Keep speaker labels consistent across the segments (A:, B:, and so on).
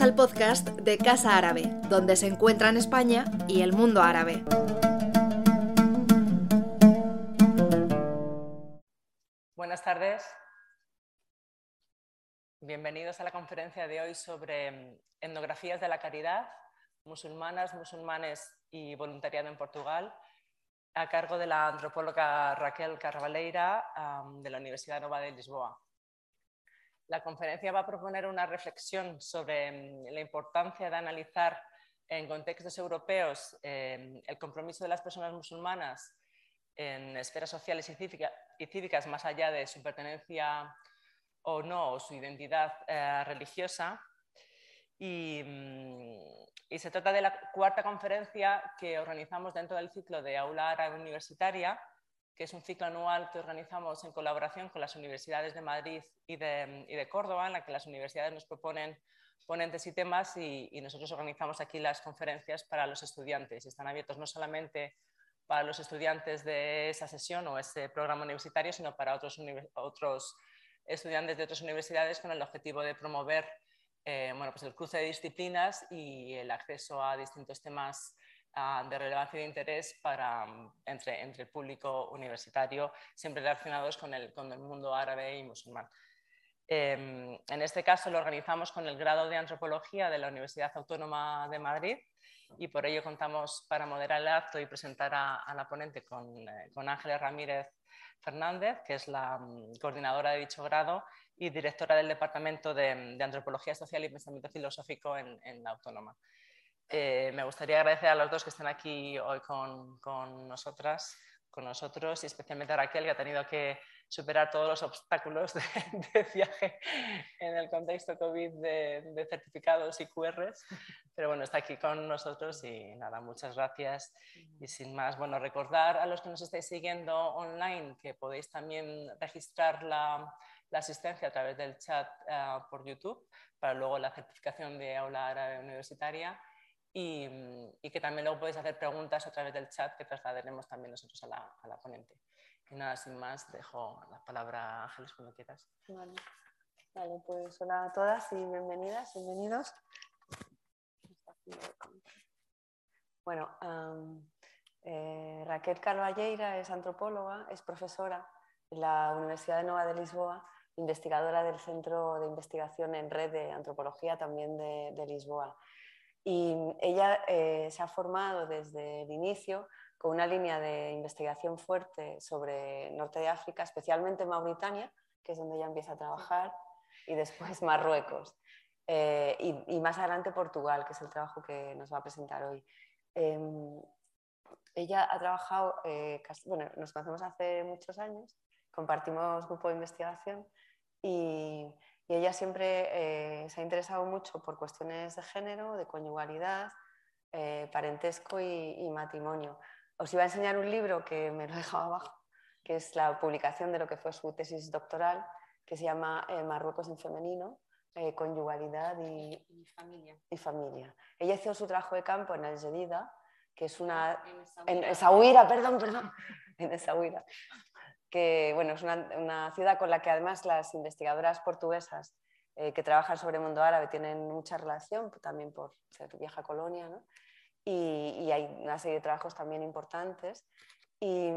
A: Al podcast de Casa Árabe, donde se encuentran España y el mundo árabe.
B: Buenas tardes. Bienvenidos a la conferencia de hoy sobre mm, etnografías de la caridad, musulmanas, musulmanes y voluntariado en Portugal, a cargo de la antropóloga Raquel Carvaleira de la Universidad Nova de Lisboa. La conferencia va a proponer una reflexión sobre mm, la importancia de analizar en contextos europeos em, el compromiso de las personas musulmanas en esferas sociales y, cívicas más allá de su pertenencia o no, o su identidad eh, religiosa. Mm, y, se trata de la cuarta conferencia que organizamos dentro del ciclo de Aula Árabe Universitaria, que es un ciclo anual que organizamos en colaboración con las universidades de Madrid y de, Córdoba, en la que las universidades nos proponen ponentes y temas y, nosotros organizamos aquí las conferencias para los estudiantes. Están abiertos no solamente para los estudiantes de esa sesión o ese programa universitario, sino para otros, otros estudiantes de otras universidades con el objetivo de promover eh, bueno, pues el cruce de disciplinas y el acceso a distintos temas Ah, de relevancia y de interés para, mm, entre, entre, el público universitario, siempre relacionados con el, con el mundo árabe y musulmán. Em, en este caso lo organizamos con el grado de antropología de la Universidad Autónoma de Madrid y por ello contamos para moderar el acto y presentar a, la ponente con, eh, con, Ángeles Ramírez Fernández, que es la mm, coordinadora de dicho grado y directora del Departamento de, de Antropología Social y Pensamiento Filosófico en, en la Autónoma. Eh, me gustaría agradecer a los dos que están aquí hoy con, con, nosotras, con nosotros y especialmente a Raquel que ha tenido que superar todos los obstáculos de, viaje en el contexto COVID de, certificados y QRs. Pero bueno, está aquí con nosotros y nada, muchas gracias. Y sin más, bueno, recordar a los que nos estáis siguiendo online que podéis también registrar la, la asistencia a través del chat eh, por YouTube para luego la certificación de aula árabe universitaria y, que también luego podéis hacer preguntas a través del chat que trasladaremos también nosotros a la, a la ponente. Y nada, sin más, dejo la palabra a Ángeles cuando quieras.
C: Vale. vale, pues hola a todas y bienvenidas, bienvenidos. Bueno, eh, Raquel Carvalleira es antropóloga, es profesora en la Universidad de Nova de Lisboa, investigadora del Centro de Investigación en Red de Antropología también de, de Lisboa. Y ella eh, se ha formado desde el inicio con una línea de investigación fuerte sobre Norte de África, especialmente Mauritania, que es donde ella empieza a trabajar, y después Marruecos. Eh, y, más adelante Portugal, que es el trabajo que nos va a presentar hoy. Em, ella ha trabajado, eh, bueno, nos conocemos hace muchos años, compartimos grupo de investigación y y ella siempre eh, se ha interesado mucho por cuestiones de género, de conyugalidad, eh, parentesco y, matrimonio. Os iba a enseñar un libro que me lo he dejado abajo, que es la publicación de lo que fue su tesis doctoral, que se llama eh, Marruecos en femenino, conyugalidad y, familia. y, familia. Ella hizo su trabajo de campo en Algerida, que es una... En Essaouira, perdón, perdón. En Essaouira, bueno, es una, ciudad con la que además las investigadoras portuguesas eh, que trabajan sobre el mundo árabe tienen mucha relación, también por ser vieja colonia, ¿no? y, hay una serie de trabajos también importantes. Y,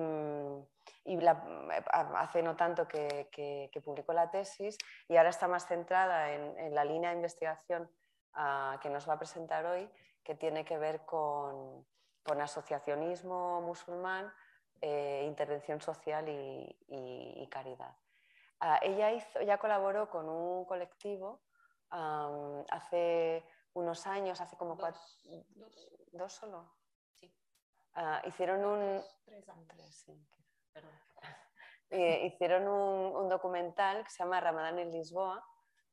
C: hace no tanto que, publicó la tesis y ahora está más centrada en, la línea de investigación ah, que nos va a presentar hoy, que tiene que ver con asociacionismo musulmán eh, intervención social y, caridad. Ah, ella, hizo, colaboró con un colectivo hace unos años, hace como cuatro... Dos, solo? Sí. Ah, hicieron un... Eh, hicieron un, documental que se llama Ramadán en Lisboa,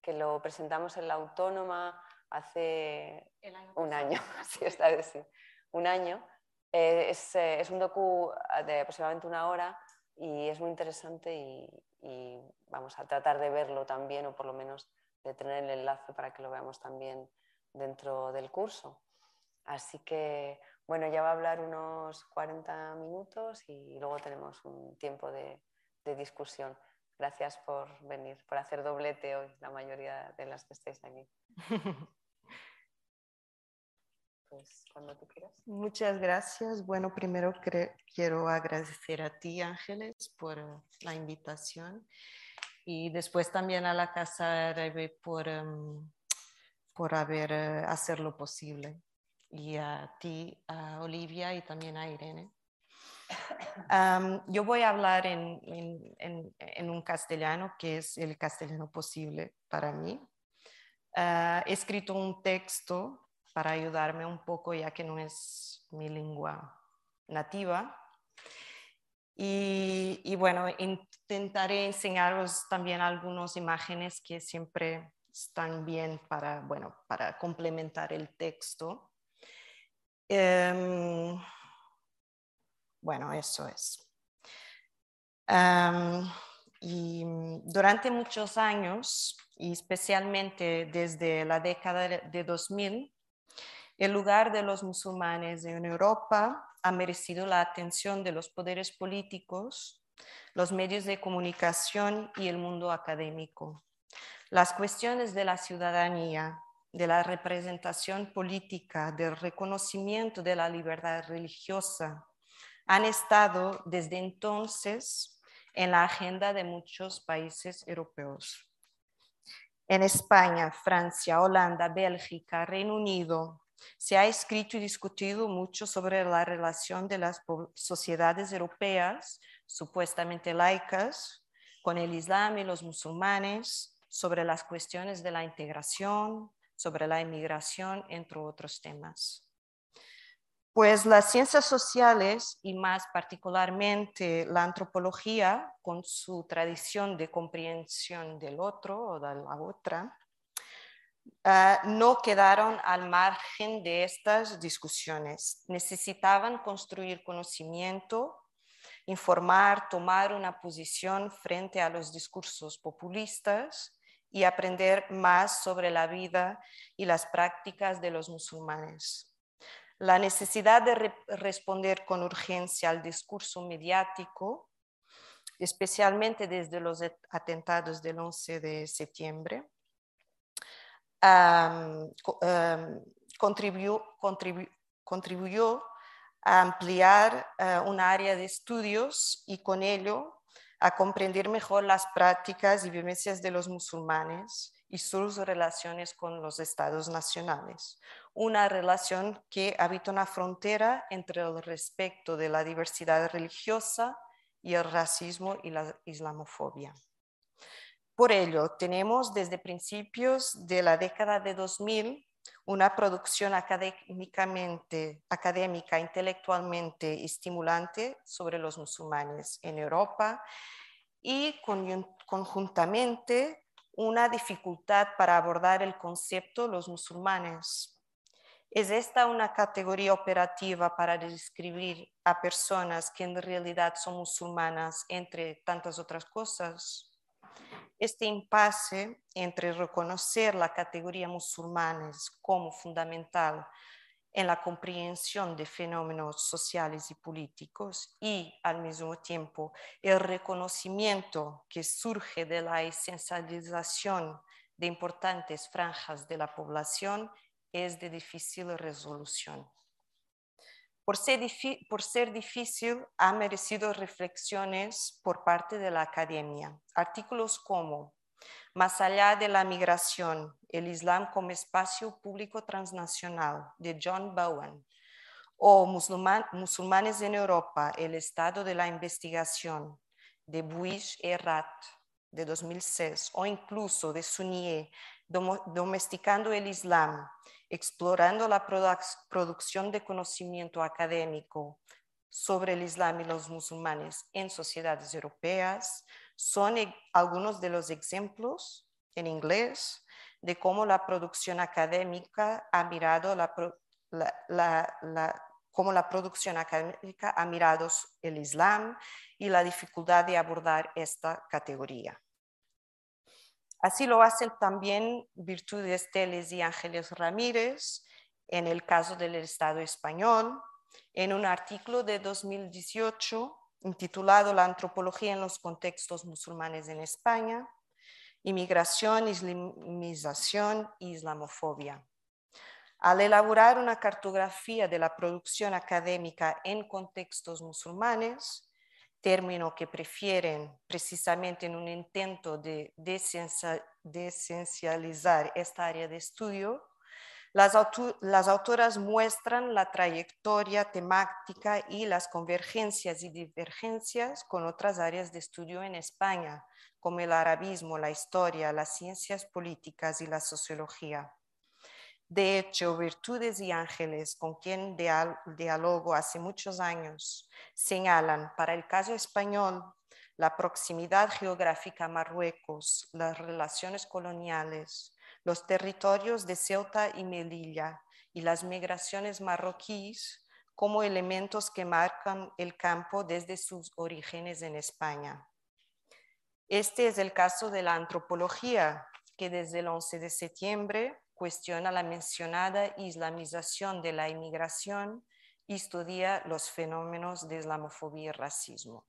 C: que lo presentamos en la Autónoma hace un año, sí, vez sí, un año, eh, eh, es, un docu de aproximadamente una hora y es muy interesante y, vamos a tratar de verlo también o por lo menos de tener el enlace para que lo veamos también dentro del curso. Así que, bueno, ya va a hablar unos 40 minutos y luego tenemos un tiempo de, de discusión. Gracias por venir, por hacer doblete hoy, la mayoría de las que estáis aquí. pues cuando tú quieras.
D: Muchas gracias. Bueno, primero quiero agradecer a ti, Ángeles, por la invitación y después también a la Casa Árabe por, em, por haber uh, hacerlo posible y a ti, a Olivia y también a Irene. yo voy a hablar en, un castellano que es el castellano posible para mí. Uh, he escrito un texto para ayudarme un poco ya que no es mi lengua nativa. Y, bueno, intentaré enseñaros también algunas imágenes que siempre están bien para, bueno, para complementar el texto. Em, bueno, eso es. y durante muchos años, y especialmente desde la década de 2000, el lugar de los musulmanes en Europa ha merecido la atención de los poderes políticos, los medios de comunicación y el mundo académico. Las cuestiones de la ciudadanía, de la representación política, del reconocimiento de la libertad religiosa, han estado desde entonces en la agenda de muchos países europeos. En España, Francia, Holanda, Bélgica, Reino Unido, se ha escrito y discutido mucho sobre la relación de las sociedades europeas, supuestamente laicas, con el Islam y los musulmanes, sobre las cuestiones de la integración, sobre la inmigración, entre otros temas. Pues las ciencias sociales y más particularmente la antropología, con su tradición de comprensión del otro o de la otra, Ah, no quedaron al margen de estas discusiones. Necesitaban construir conocimiento, informar, tomar una posición frente a los discursos populistas y aprender más sobre la vida y las prácticas de los musulmanes. La necesidad de responder con urgencia al discurso mediático, especialmente desde los atentados del 11 de septiembre, contribuyó, a ampliar uh, un área de estudios y con ello a comprender mejor las prácticas y vivencias de los musulmanes y sus relaciones con los estados nacionales. Una relación que habita una frontera entre el respeto de la diversidad religiosa y el racismo y la islamofobia. Por ello, tenemos desde principios de la década de 2000 una producción académicamente, académica, intelectualmente estimulante sobre los musulmanes en Europa y conjuntamente una dificultad para abordar el concepto los musulmanes. ¿Es esta una categoría operativa para describir a personas que en realidad son musulmanas, entre tantas otras cosas? Este impasse entre reconocer la categoría musulmanes como fundamental en la comprensión de fenómenos sociales y políticos y al mismo tiempo el reconocimiento que surge de la esencialización de importantes franjas de la población es de difícil resolución. Por ser, difícil, ha merecido reflexiones por parte de la academia. Artículos como Más allá de la migración, el Islam como espacio público transnacional, de John Bowen, o Musulmanes en Europa, el estado de la investigación, de Buish Errat, de 2006, o incluso de Sunie, Domesticando el Islam, explorando la producción de conocimiento académico sobre el Islam y los musulmanes en sociedades europeas, son e-, algunos de los ejemplos en inglés de cómo la producción académica ha mirado la, cómo la producción académica ha mirado el Islam y la dificultad de abordar esta categoría. Así lo hacen también Virtudes Teles y Ángeles Ramírez en el caso del Estado español, en un artículo de 2018 intitulado La antropología en los contextos musulmanes en España, Inmigración, Islamización e Islamofobia. Al elaborar una cartografía de la producción académica en contextos musulmanes, término que prefieren precisamente en un intento de desencializar esta área de estudio, las, autoras muestran la trayectoria temática y las convergencias y divergencias con otras áreas de estudio en España, como el arabismo, la historia, las ciencias políticas y la sociología. De hecho, Virtudes y Ángeles, con quien dialogo hace muchos años, señalan para el caso español la proximidad geográfica a Marruecos, las relaciones coloniales, los territorios de Ceuta y Melilla y las migraciones marroquíes como elementos que marcan el campo desde sus orígenes en España. Este es el caso de la antropología, que desde el 11 de septiembre cuestiona la mencionada islamización de la inmigración y estudia los fenómenos de islamofobia y racismo.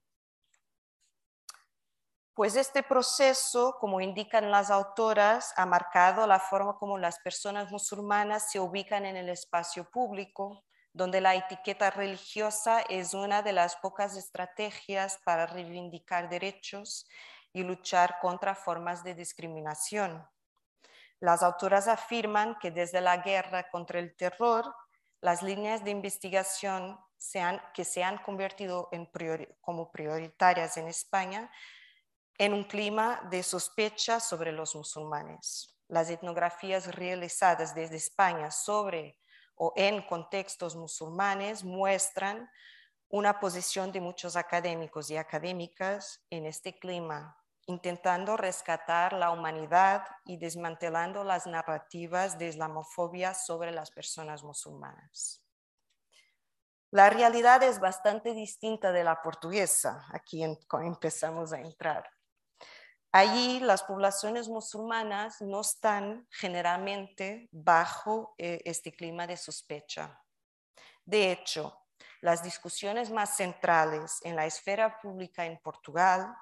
D: Pues este proceso, como indican las autoras, ha marcado la forma como las personas musulmanas se ubican en el espacio público, donde la etiqueta religiosa es una de las pocas estrategias para reivindicar derechos y luchar contra formas de discriminación. Las autoras afirman que desde la guerra contra el terror, las líneas de investigación que se han convertido como prioritarias en España en un clima de sospecha sobre los musulmanes. Las etnografías realizadas desde España sobre o en contextos musulmanes muestran una posición de muchos académicos y académicas en este clima intentando rescatar la humanidad y desmantelando las narrativas de islamofobia sobre las personas musulmanas. La realidad es bastante distinta de la portuguesa, aquí empezamos a entrar. Allí las poblaciones musulmanas no están generalmente bajo eh, este clima de sospecha. De hecho, las discusiones más centrales en la esfera pública en Portugal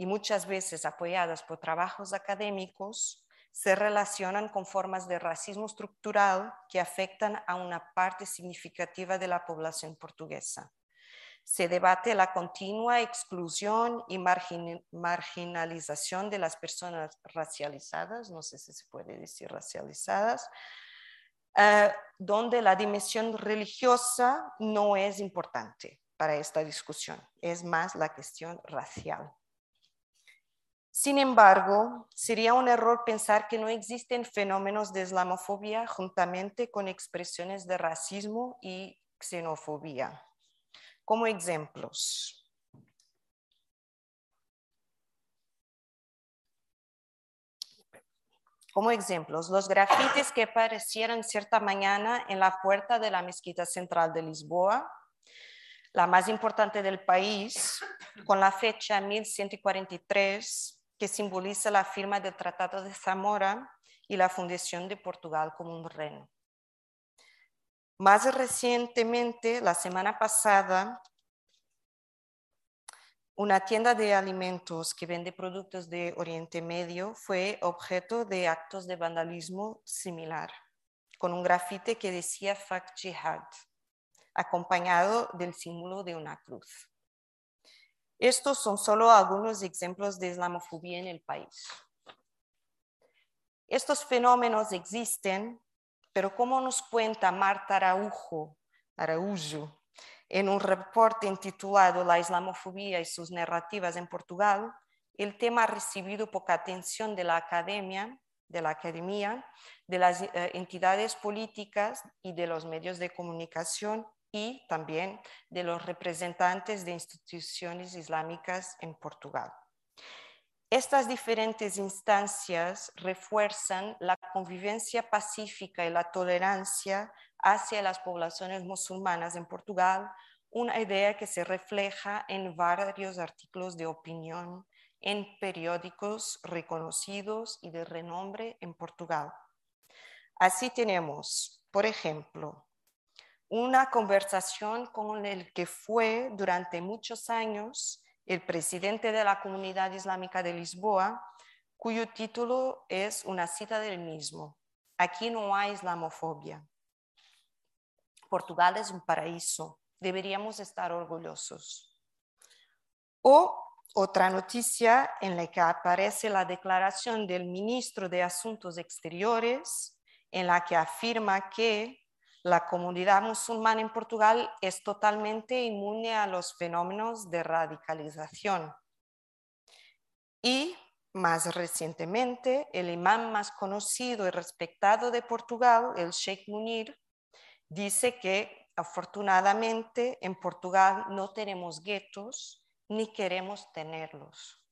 D: y muchas veces apoyadas por trabajos académicos, se relacionan con formas de racismo estructural que afectan a una parte significativa de la población portuguesa. Se debate la continua exclusión y marginalización de las personas racializadas, no sé si se puede decir racializadas, eh, donde la dimensión religiosa no es importante para esta discusión, es más la cuestión racial. Sin embargo, sería un error pensar que no existen fenómenos de islamofobia juntamente con expresiones de racismo y xenofobia. Como ejemplos, Como ejemplos, los grafitis que aparecieron cierta mañana en la puerta de la mezquita central de Lisboa la más importante del país, con la fecha 1143, que simboliza la firma del Tratado de Zamora y la fundación de Portugal como un reino. Más recientemente, la semana pasada, una tienda de alimentos que vende productos de Oriente Medio fue objeto de actos de vandalismo similar, con un grafite que decía Fak Jihad, acompañado del símbolo de una cruz. Estos son solo algunos ejemplos de islamofobia en el país. Estos fenómenos existen, pero como nos cuenta Marta Araujo, Araújo en un reporte intitulado La islamofobia y sus narrativas en Portugal, el tema ha recibido poca atención de la academia, de la academia, de las eh, entidades políticas y de los medios de comunicación y también de los representantes de instituciones islámicas en Portugal. Estas diferentes instancias refuerzan la convivencia pacífica y la tolerancia hacia las poblaciones musulmanas en Portugal, una idea que se refleja en varios artículos de opinión en periódicos reconocidos y de renombre en Portugal. Así tenemos, por ejemplo, una conversación con el que fue durante muchos años el presidente de la Comunidad Islámica de Lisboa, cuyo título es una cita del mismo. Aquí no hay islamofobia. Portugal es un paraíso, deberíamos estar orgullosos. O otra noticia en la que aparece la declaración del ministro de Asuntos Exteriores, en la que afirma que la comunidad musulmana en Portugal es totalmente inmune a los fenómenos de radicalización. Y más recientemente, el imán más conocido y respetado de Portugal, el Sheikh Munir, dice que afortunadamente en Portugal no tenemos guetos ni queremos tenerlos.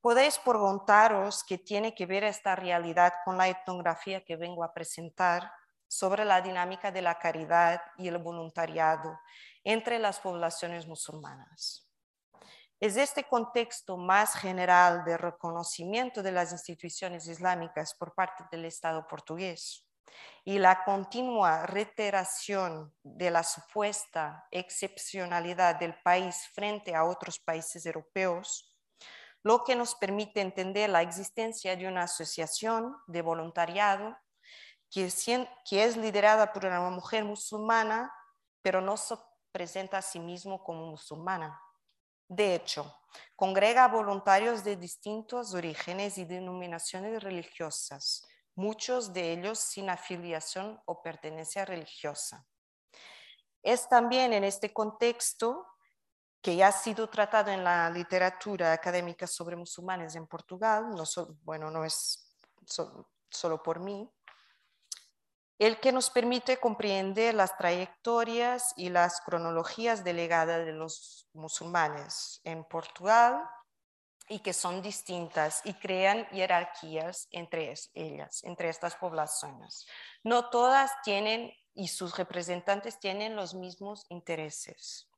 D: Podéis preguntaros qué tiene que ver esta realidad con la etnografía que vengo a presentar sobre la dinámica de la caridad y el voluntariado entre las poblaciones musulmanas. Es este contexto más general de reconocimiento de las instituciones islámicas por parte del Estado portugués y la continua reiteración de la supuesta excepcionalidad del país frente a otros países europeos, lo que nos permite entender la existencia de una asociación de voluntariado que, es liderada por una mujer musulmana, pero no se presenta a sí mismo como musulmana. De hecho, congrega voluntarios de distintos orígenes y denominaciones religiosas, muchos de ellos sin afiliación o pertenencia religiosa. Es también en este contexto que ya ha sido tratado en la literatura académica sobre musulmanes en Portugal, no bueno, no es solo por mí, el que nos permite comprender las trayectorias y las cronologías delegadas de los musulmanes en Portugal y que son distintas y crean jerarquías entre ellas, entre estas poblaciones. No todas tienen y sus representantes tienen los mismos intereses.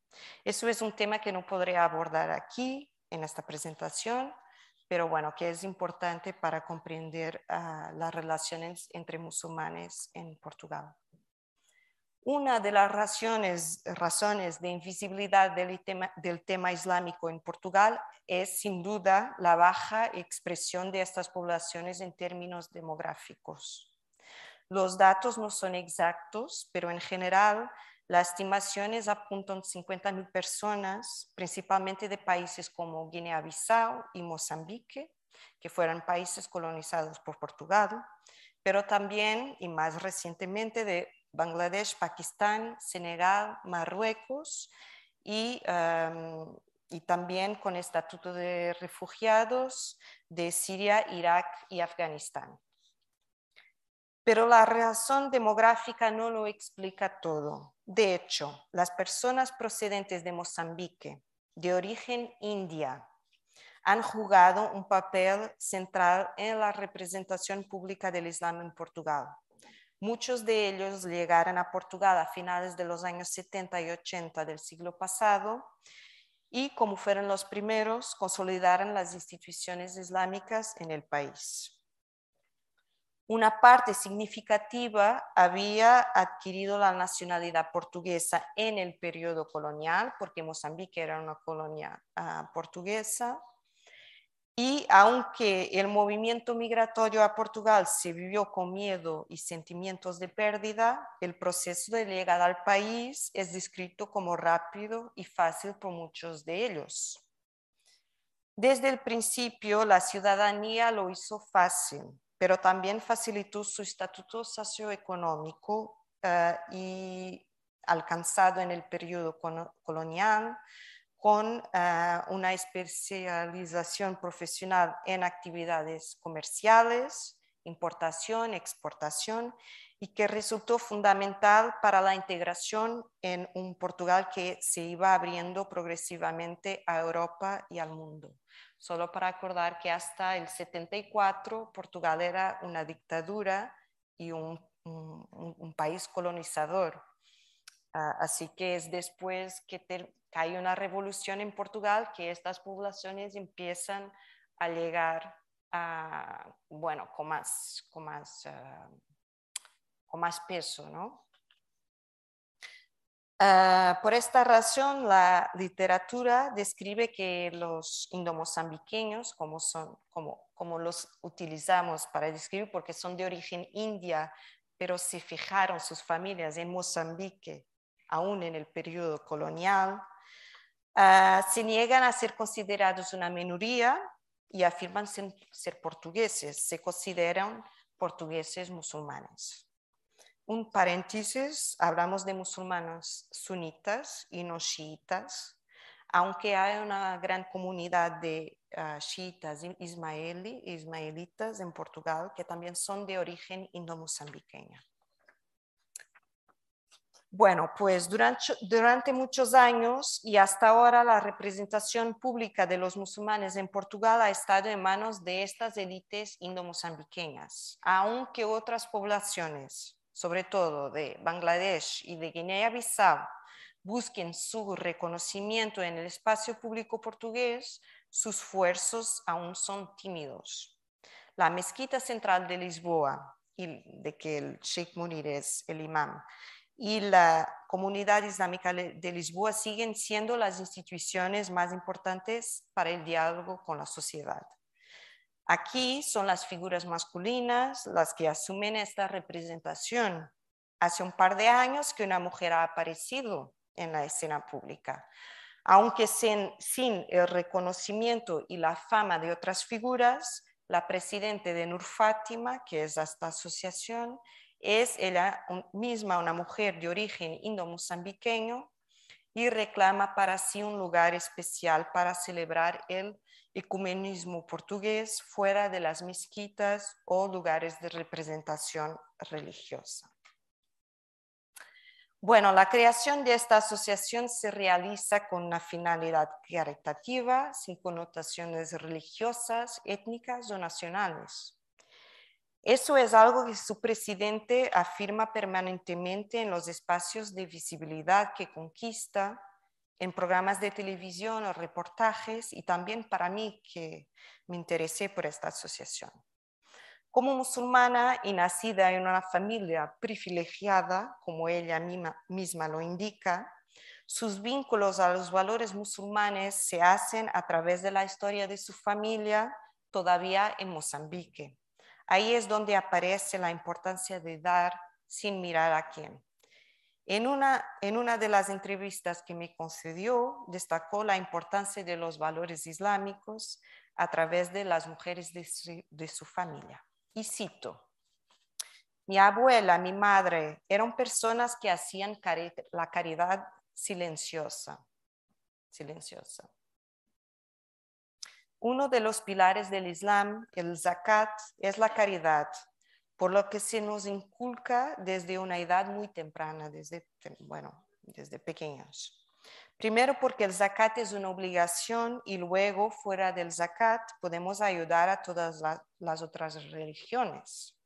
D: Eso es un tema que no podré abordar aquí en esta presentación, pero bueno, que es importante para comprender ah, las relaciones entre musulmanes en Portugal. Una de las razones, razones de invisibilidad del tema, del tema islámico en Portugal es sin duda la baja expresión de estas poblaciones en términos demográficos. Los datos no son exactos, pero en general las estimaciones apuntan 50.000 personas, principalmente de países como Guinea-Bissau y Mozambique, que fueron países colonizados por Portugal, pero también y más recientemente de Bangladesh, Pakistán, Senegal, Marruecos y, em, y también con estatuto de refugiados de Siria, Irak y Afganistán. Pero la razón demográfica no lo explica todo. De hecho, las personas procedentes de Mozambique, de origen india, han jugado un papel central en la representación pública del Islam en Portugal. Muchos de ellos llegaron a Portugal a finales de los años 70 y 80 del siglo pasado y como fueron los primeros, consolidaron las instituciones islámicas en el país una parte significativa había adquirido la nacionalidad portuguesa en el periodo colonial, porque Mozambique era una colonia ah, portuguesa. Y aunque el movimiento migratorio a Portugal se vivió con miedo y sentimientos de pérdida, el proceso de llegada al país es descrito como rápido y fácil por muchos de ellos. Desde el principio, la ciudadanía lo hizo fácil pero también facilitó su estatuto socioeconómico eh, y alcanzado en el periodo colonial con eh, una especialización profesional en actividades comerciales, importación, exportación y que resultó fundamental para la integración en un Portugal que se iba abriendo progresivamente a Europa y al mundo. Solo para acordar que hasta el 74 Portugal era una dictadura y un, país colonizador. Ah, así que es después que, hay una revolución en Portugal que estas poblaciones empiezan a llegar a, bueno, con más, con más, ah, con más peso, ¿no? Ah, por esta razón, la literatura describe que los indomozambiqueños, como, son, como, los utilizamos para describir, porque son de origen india, pero se fijaron sus familias en Mozambique, aún en el periodo colonial, ah, se niegan a ser considerados una minoría y afirman ser portugueses, se consideran portugueses musulmanes. Un paréntesis, hablamos de musulmanes sunitas y no chiitas, aunque hay una gran comunidad de uh, chiitas ismaelitas en Portugal que también son de origen indo-mozambiqueño. Bueno, pues durante, durante, muchos años y hasta ahora la representación pública de los musulmanes en Portugal ha estado en manos de estas élites indomozambiqueñas, aunque otras poblaciones, sobre todo de Bangladesh y de Guinea-Bissau, busquen su reconocimiento en el espacio público portugués, sus esfuerzos aún son tímidos. La mezquita central de Lisboa, y de que el Sheikh Munir es el imán, y la comunidad islámica de Lisboa siguen siendo las instituciones más importantes para el diálogo con la sociedad. Aquí son las figuras masculinas las que asumen esta representación. Hace un par de años que una mujer ha aparecido en la escena pública. Aunque sin, el reconocimiento y la fama de otras figuras, la presidenta de Nur Fátima, que es esta asociación, es ella misma una mujer de origen indo-mozambiqueño y reclama para sí un lugar especial para celebrar el ecumenismo portugués fuera de las mezquitas o lugares de representación religiosa. Bueno, la creación de esta asociación se realiza con una finalidad caritativa, sin connotaciones religiosas, étnicas o nacionales. Eso es algo que su presidente afirma permanentemente en los espacios de visibilidad que conquista, en programas de televisión o reportajes y también para mí que me interesé por esta asociación. Como musulmana y nacida en una familia privilegiada, como ella misma lo indica, sus vínculos a los valores musulmanes se hacen a través de la historia de su familia todavía en Mozambique Ahí es donde aparece la importancia de dar sin mirar a quién. En una, en una de las entrevistas que me concedió, destacó la importancia de los valores islámicos a través de las mujeres de su, de su familia. Y cito, mi abuela, mi madre, eran personas que hacían la caridad silenciosa, silenciosa. Uno de los pilares del Islam, el zakat, es la caridad, por lo que se nos inculca desde una edad muy temprana, desde, bueno, desde pequeños. Primero porque el zakat es una obligación y luego fuera del zakat podemos ayudar a todas las otras religiones.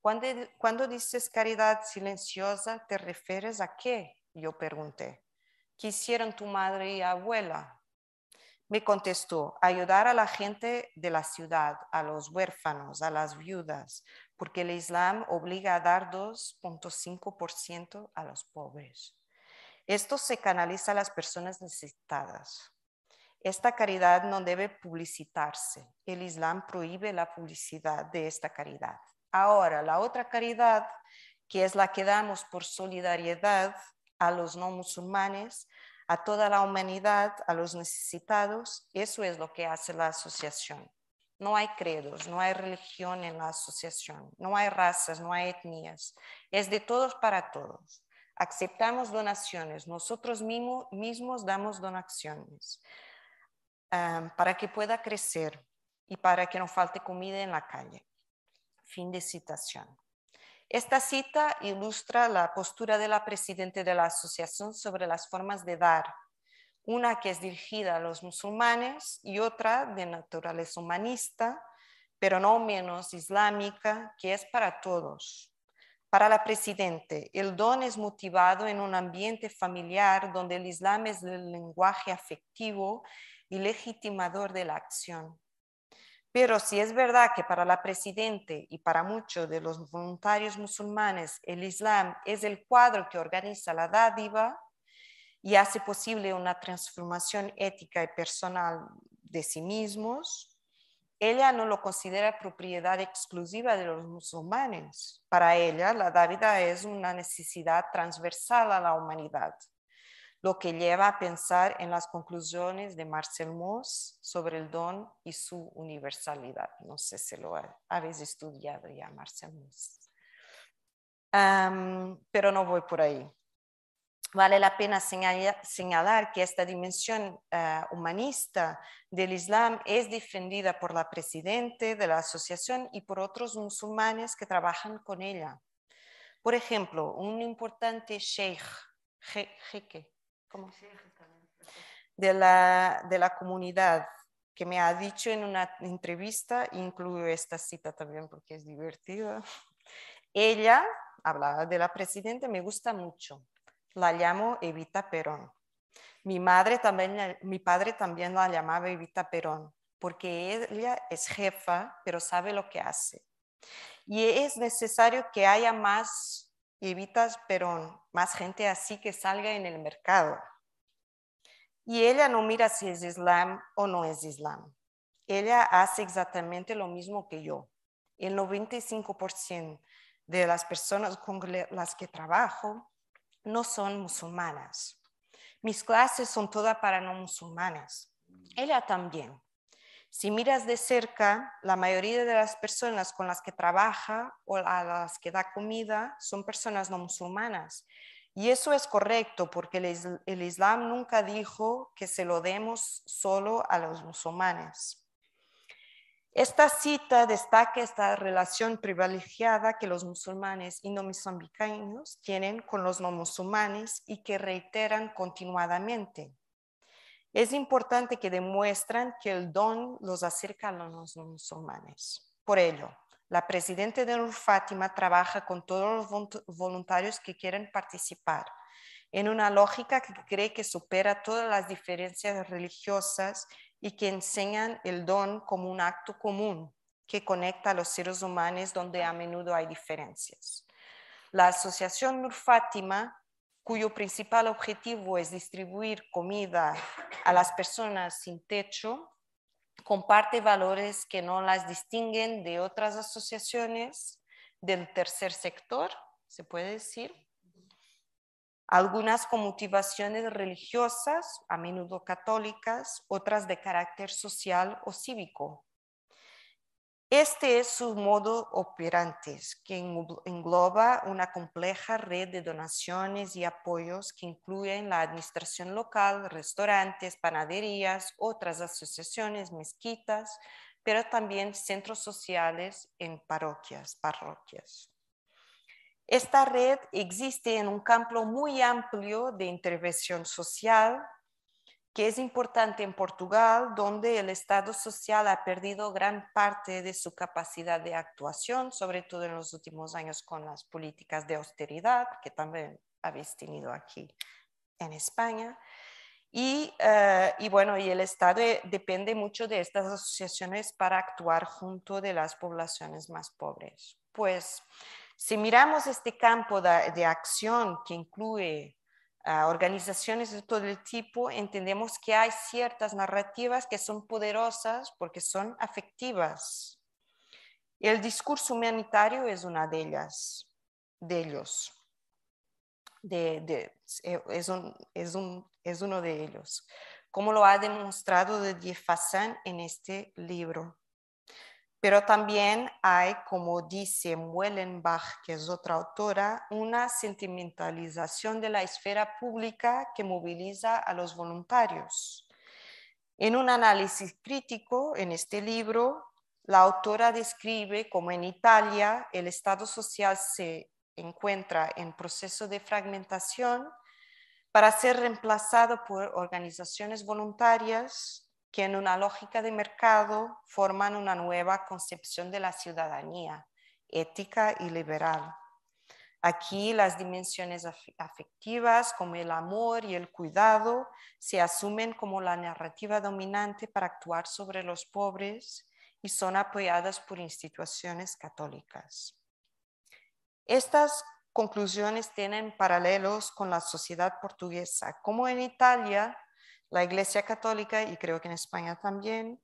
D: Cuando, cuando dices caridad silenciosa, ¿te refieres a qué? Yo pregunté. ¿Qué hicieron tu madre y abuela? Me contestó, ayudar a la gente de la ciudad, a los huérfanos, a las viudas, porque el Islam obliga a dar 2.5% a los pobres. Esto se canaliza a las personas necesitadas. Esta caridad no debe publicitarse. El Islam prohíbe la publicidad de esta caridad. Ahora, la otra caridad, que es la que damos por solidaridad a los no musulmanes, a toda la humanidad, a los necesitados. Eso es lo que hace la asociación. No hay credos, no hay religión en la asociación, no hay razas, no hay etnias. Es de todos para todos. Aceptamos donaciones, nosotros mismos damos donaciones para que pueda crecer y para que no falte comida en la calle. Fin de citación. Esta cita ilustra la postura de la presidenta de la asociación sobre las formas de dar, una que es dirigida a los musulmanes y otra de naturaleza humanista, pero no menos islámica, que es para todos. Para la presidenta, el don es motivado en un ambiente familiar donde el Islam es el lenguaje afectivo y legitimador de la acción. Pero si es verdad que para la Presidente y para muchos de los voluntarios musulmanes el Islam es el cuadro que organiza la dádiva y hace posible una transformación ética y personal de sí mismos, ella no lo considera propiedad exclusiva de los musulmanes. Para ella, la Dávida es una necesidad transversal a la humanidad, lo que lleva a pensar en las conclusiones de Marcel Mauss sobre el don y su universalidad. No sé si lo habéis estudiado ya, Marcel Mauss. pero no voy por ahí. Vale la pena señalar que esta dimensión eh, humanista del Islam es defendida por la presidenta de la asociación y por otros musulmanes que trabajan con ella. Por ejemplo, un importante sheikh, De, la, de la comunidad que me ha dicho en una entrevista, incluyo esta cita también porque es divertida, ella, hablaba de la presidenta, me gusta mucho la llamo Evita Perón. Mi, madre también, mi padre también la llamaba Evita Perón, porque ella es jefa, pero sabe lo que hace. Y es necesario que haya más Evitas Perón, más gente así que salga en el mercado. Y ella no mira si es Islam o no es Islam. Ella hace exactamente lo mismo que yo. El 95% de las personas con las que trabajo no son musulmanas. Mis clases son todas para no musulmanes. Ella también. Si miras de cerca, la mayoría de las personas con las que trabaja o a las que da comida son personas no musulmanas. Y eso es correcto porque el, Islam nunca dijo que se lo demos solo a los musulmanes. Esta cita destaca esta relación privilegiada que los musulmanes y no mozambicanos tienen con los no musulmanes y que reiteran continuadamente. Es importante que demuestran que el don los acerca a los no musulmanes. Por ello, la presidenta de Nur Fátima trabaja con todos los voluntarios que quieren participar en una lógica que cree que supera todas las diferencias religiosas y que enseñan el don como un acto común que conecta a los seres humanos donde a menudo hay diferencias. La Asociación Nur Fátima, cuyo principal objetivo es distribuir comida a las personas sin techo, comparte valores que no las distinguen de otras asociaciones del tercer sector, se puede decir, algunas con motivaciones religiosas, a menudo católicas, otras de carácter social o cívico. Este es su modo operante, que engloba una compleja red de donaciones y apoyos que incluyen la administración local, restaurantes, panaderías, otras asociaciones, mezquitas, pero también centros sociales en parroquias, parroquias. Esta red existe en un campo muy amplio de intervención social que es importante en Portugal, donde el Estado social ha perdido gran parte de su capacidad de actuación, sobre todo en los últimos años con las políticas de austeridad, que también habéis tenido aquí en España. Y, eh, bueno, y el Estado depende mucho de estas asociaciones para actuar junto de las poblaciones más pobres. Pues si miramos este campo de, acción que incluye a organizaciones de todo el tipo, entendemos que hay ciertas narrativas que son poderosas porque son afectivas. El discurso humanitario es una de ellas, de ellos. es, es, uno de ellos, como lo ha demostrado de Die en este libro. Pero también hay, como dice Muellenbach, que es otra autora, una sentimentalización de la esfera pública que moviliza a los voluntarios. En un análisis crítico en este libro, la autora describe cómo en Italia el Estado social se encuentra en proceso de fragmentación para ser reemplazado por organizaciones voluntarias que en una lógica de mercado forman una nueva concepción de la ciudadanía, ética y liberal. Aquí las dimensiones afectivas como el amor y el cuidado se asumen como la narrativa dominante para actuar sobre los pobres y son apoyadas por instituciones católicas. Estas conclusiones tienen paralelos con la sociedad portuguesa. Como en Italia, la Iglesia Católica, y creo que en España también,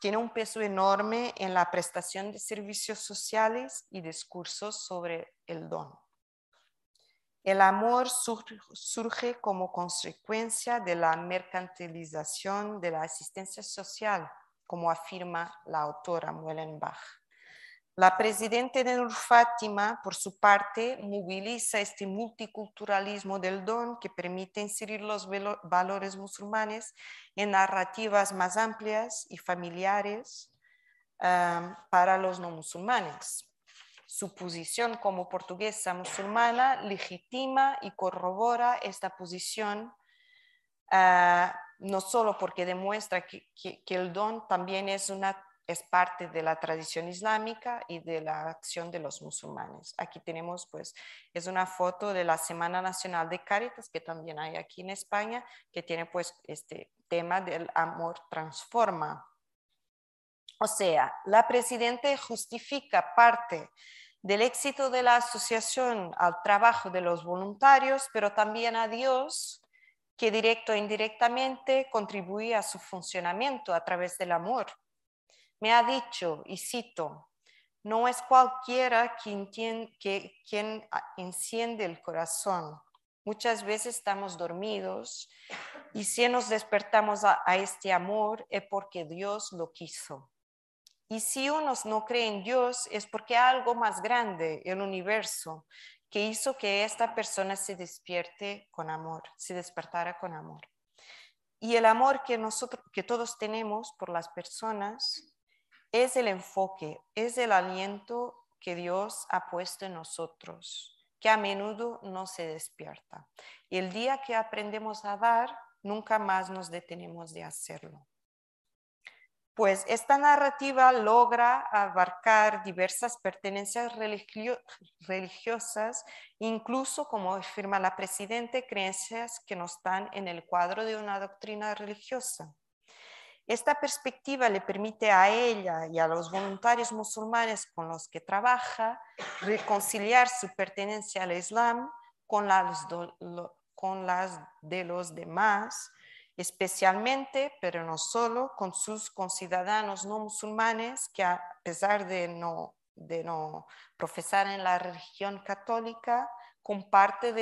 D: tiene un peso enorme en la prestación de servicios sociales y discursos sobre el don. El amor surge como consecuencia de la mercantilización de la asistencia social, como afirma la autora Muellenbach. La presidenta de Nur Fátima, por su parte, moviliza este multiculturalismo del don que permite inserir los valores musulmanes en narrativas más amplias y familiares para los no musulmanes. Su posición como portuguesa musulmana legitima y corrobora esta posición, ah, no solo porque demuestra que, el don también es, una, es parte de la tradición islámica y de la acción de los musulmanes. Aquí tenemos, pues, es una foto de la Semana Nacional de Cáritas, que también hay aquí en España, que tiene, pues, este tema del amor transforma. O sea, la presidenta justifica parte del éxito de la asociación al trabajo de los voluntarios, pero también a Dios, que directo e indirectamente contribuye a su funcionamiento a través del amor. Me ha dicho, y cito, no es cualquiera quien, enciende el corazón. Muchas veces estamos dormidos y si nos despertamos a este amor es porque Dios lo quiso. Y si unos no creen en Dios es porque algo más grande, el universo, que hizo que esta persona se despierte con amor, se despertara con amor. Y el amor que nosotros, que todos tenemos por las personas, es el enfoque, es el aliento que Dios ha puesto en nosotros, que a menudo no se despierta. Y el día que aprendemos a dar, nunca más nos detenemos de hacerlo pues esta narrativa logra abarcar diversas pertenencias religiosas, incluso, como afirma la Presidenta, creencias que no están en el cuadro de una doctrina religiosa. Esta perspectiva le permite a ella y a los voluntarios musulmanes con los que trabaja reconciliar su pertenencia al Islam con las, de los demás especialmente, pero no solo, con sus conciudadanos no musulmanes que a pesar de no, de no profesar en la religión católica, comparten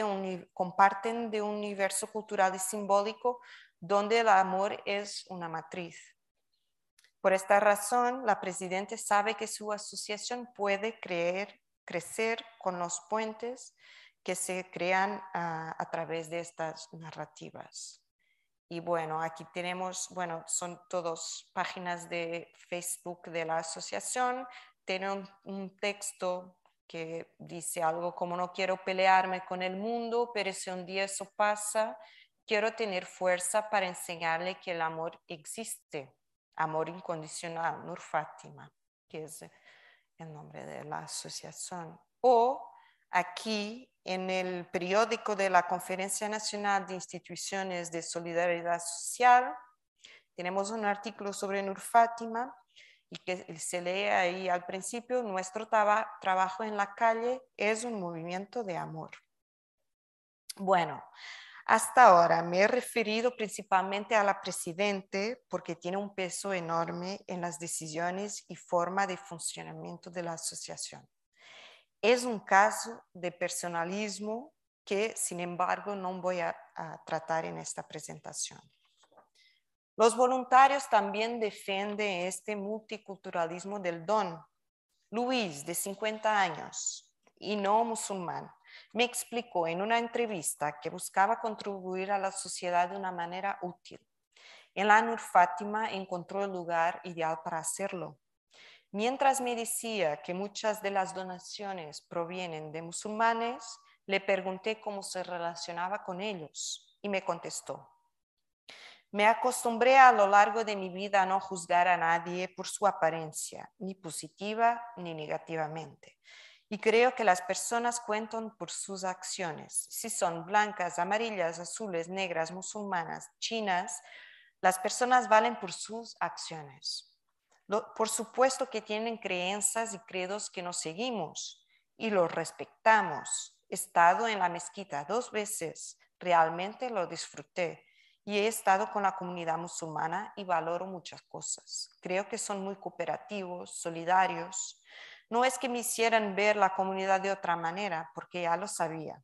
D: de un universo cultural y simbólico donde el amor es una matriz. Por esta razón, la Presidenta sabe que su asociación puede creer, crecer con los puentes que se crean a través de estas narrativas. Y bueno, aquí tenemos, bueno, son todas páginas de Facebook de la asociación. Tiene un, texto que dice algo como no quiero pelearme con el mundo, pero si un día eso pasa, quiero tener fuerza para enseñarle que el amor existe, amor incondicional, Nur Fátima, que es el nombre de la asociación. O aquí en el periódico de la Conferencia Nacional de Instituciones de Solidaridad Social. Tenemos un artículo sobre Nur Fátima y que se lee ahí al principio, nuestro trabajo en la calle es un movimiento de amor. Bueno, hasta ahora me he referido principalmente a la Presidente porque tiene un peso enorme en las decisiones y forma de funcionamiento de la asociación. Es un caso de personalismo que, sin embargo, no voy a, tratar en esta presentación. Los voluntarios también defienden este multiculturalismo del don. Luis, de 50 años y no musulmán, me explicó en una entrevista que buscaba contribuir a la sociedad de una manera útil. En la Nur Fátima encontró el lugar ideal para hacerlo. Mientras me decía que muchas de las donaciones provienen de musulmanes, le pregunté cómo se relacionaba con ellos y me contestó. Me acostumbré a lo largo de mi vida a no juzgar a nadie por su apariencia, ni positiva ni negativamente. Y creo que las personas cuentan por sus acciones. Si son blancas, amarillas, azules, negras, musulmanas, chinas, las personas valen por sus acciones por supuesto que tienen creencias y credos que nos seguimos y los respetamos. He estado en la mezquita dos veces, realmente lo disfruté y he estado con la comunidad musulmana y valoro muchas cosas. Creo que son muy cooperativos, solidarios. No es que me hicieran ver la comunidad de otra manera, porque ya lo sabía.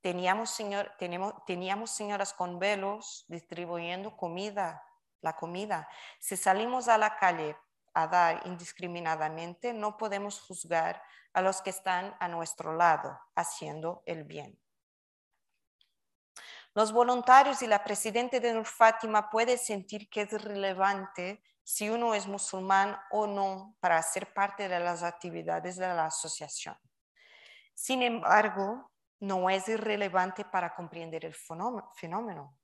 D: Teníamos, señor, teníamos señoras con velos distribuyendo comida, la comida. Si salimos a la calle a dar indiscriminadamente, no podemos juzgar a los que están a nuestro lado haciendo el bien. Los voluntarios y la presidenta de Nur Fátima pueden sentir que es relevante si uno es musulmán o no para ser parte de las actividades de la asociación. Sin embargo, no es irrelevante para comprender el fenómeno.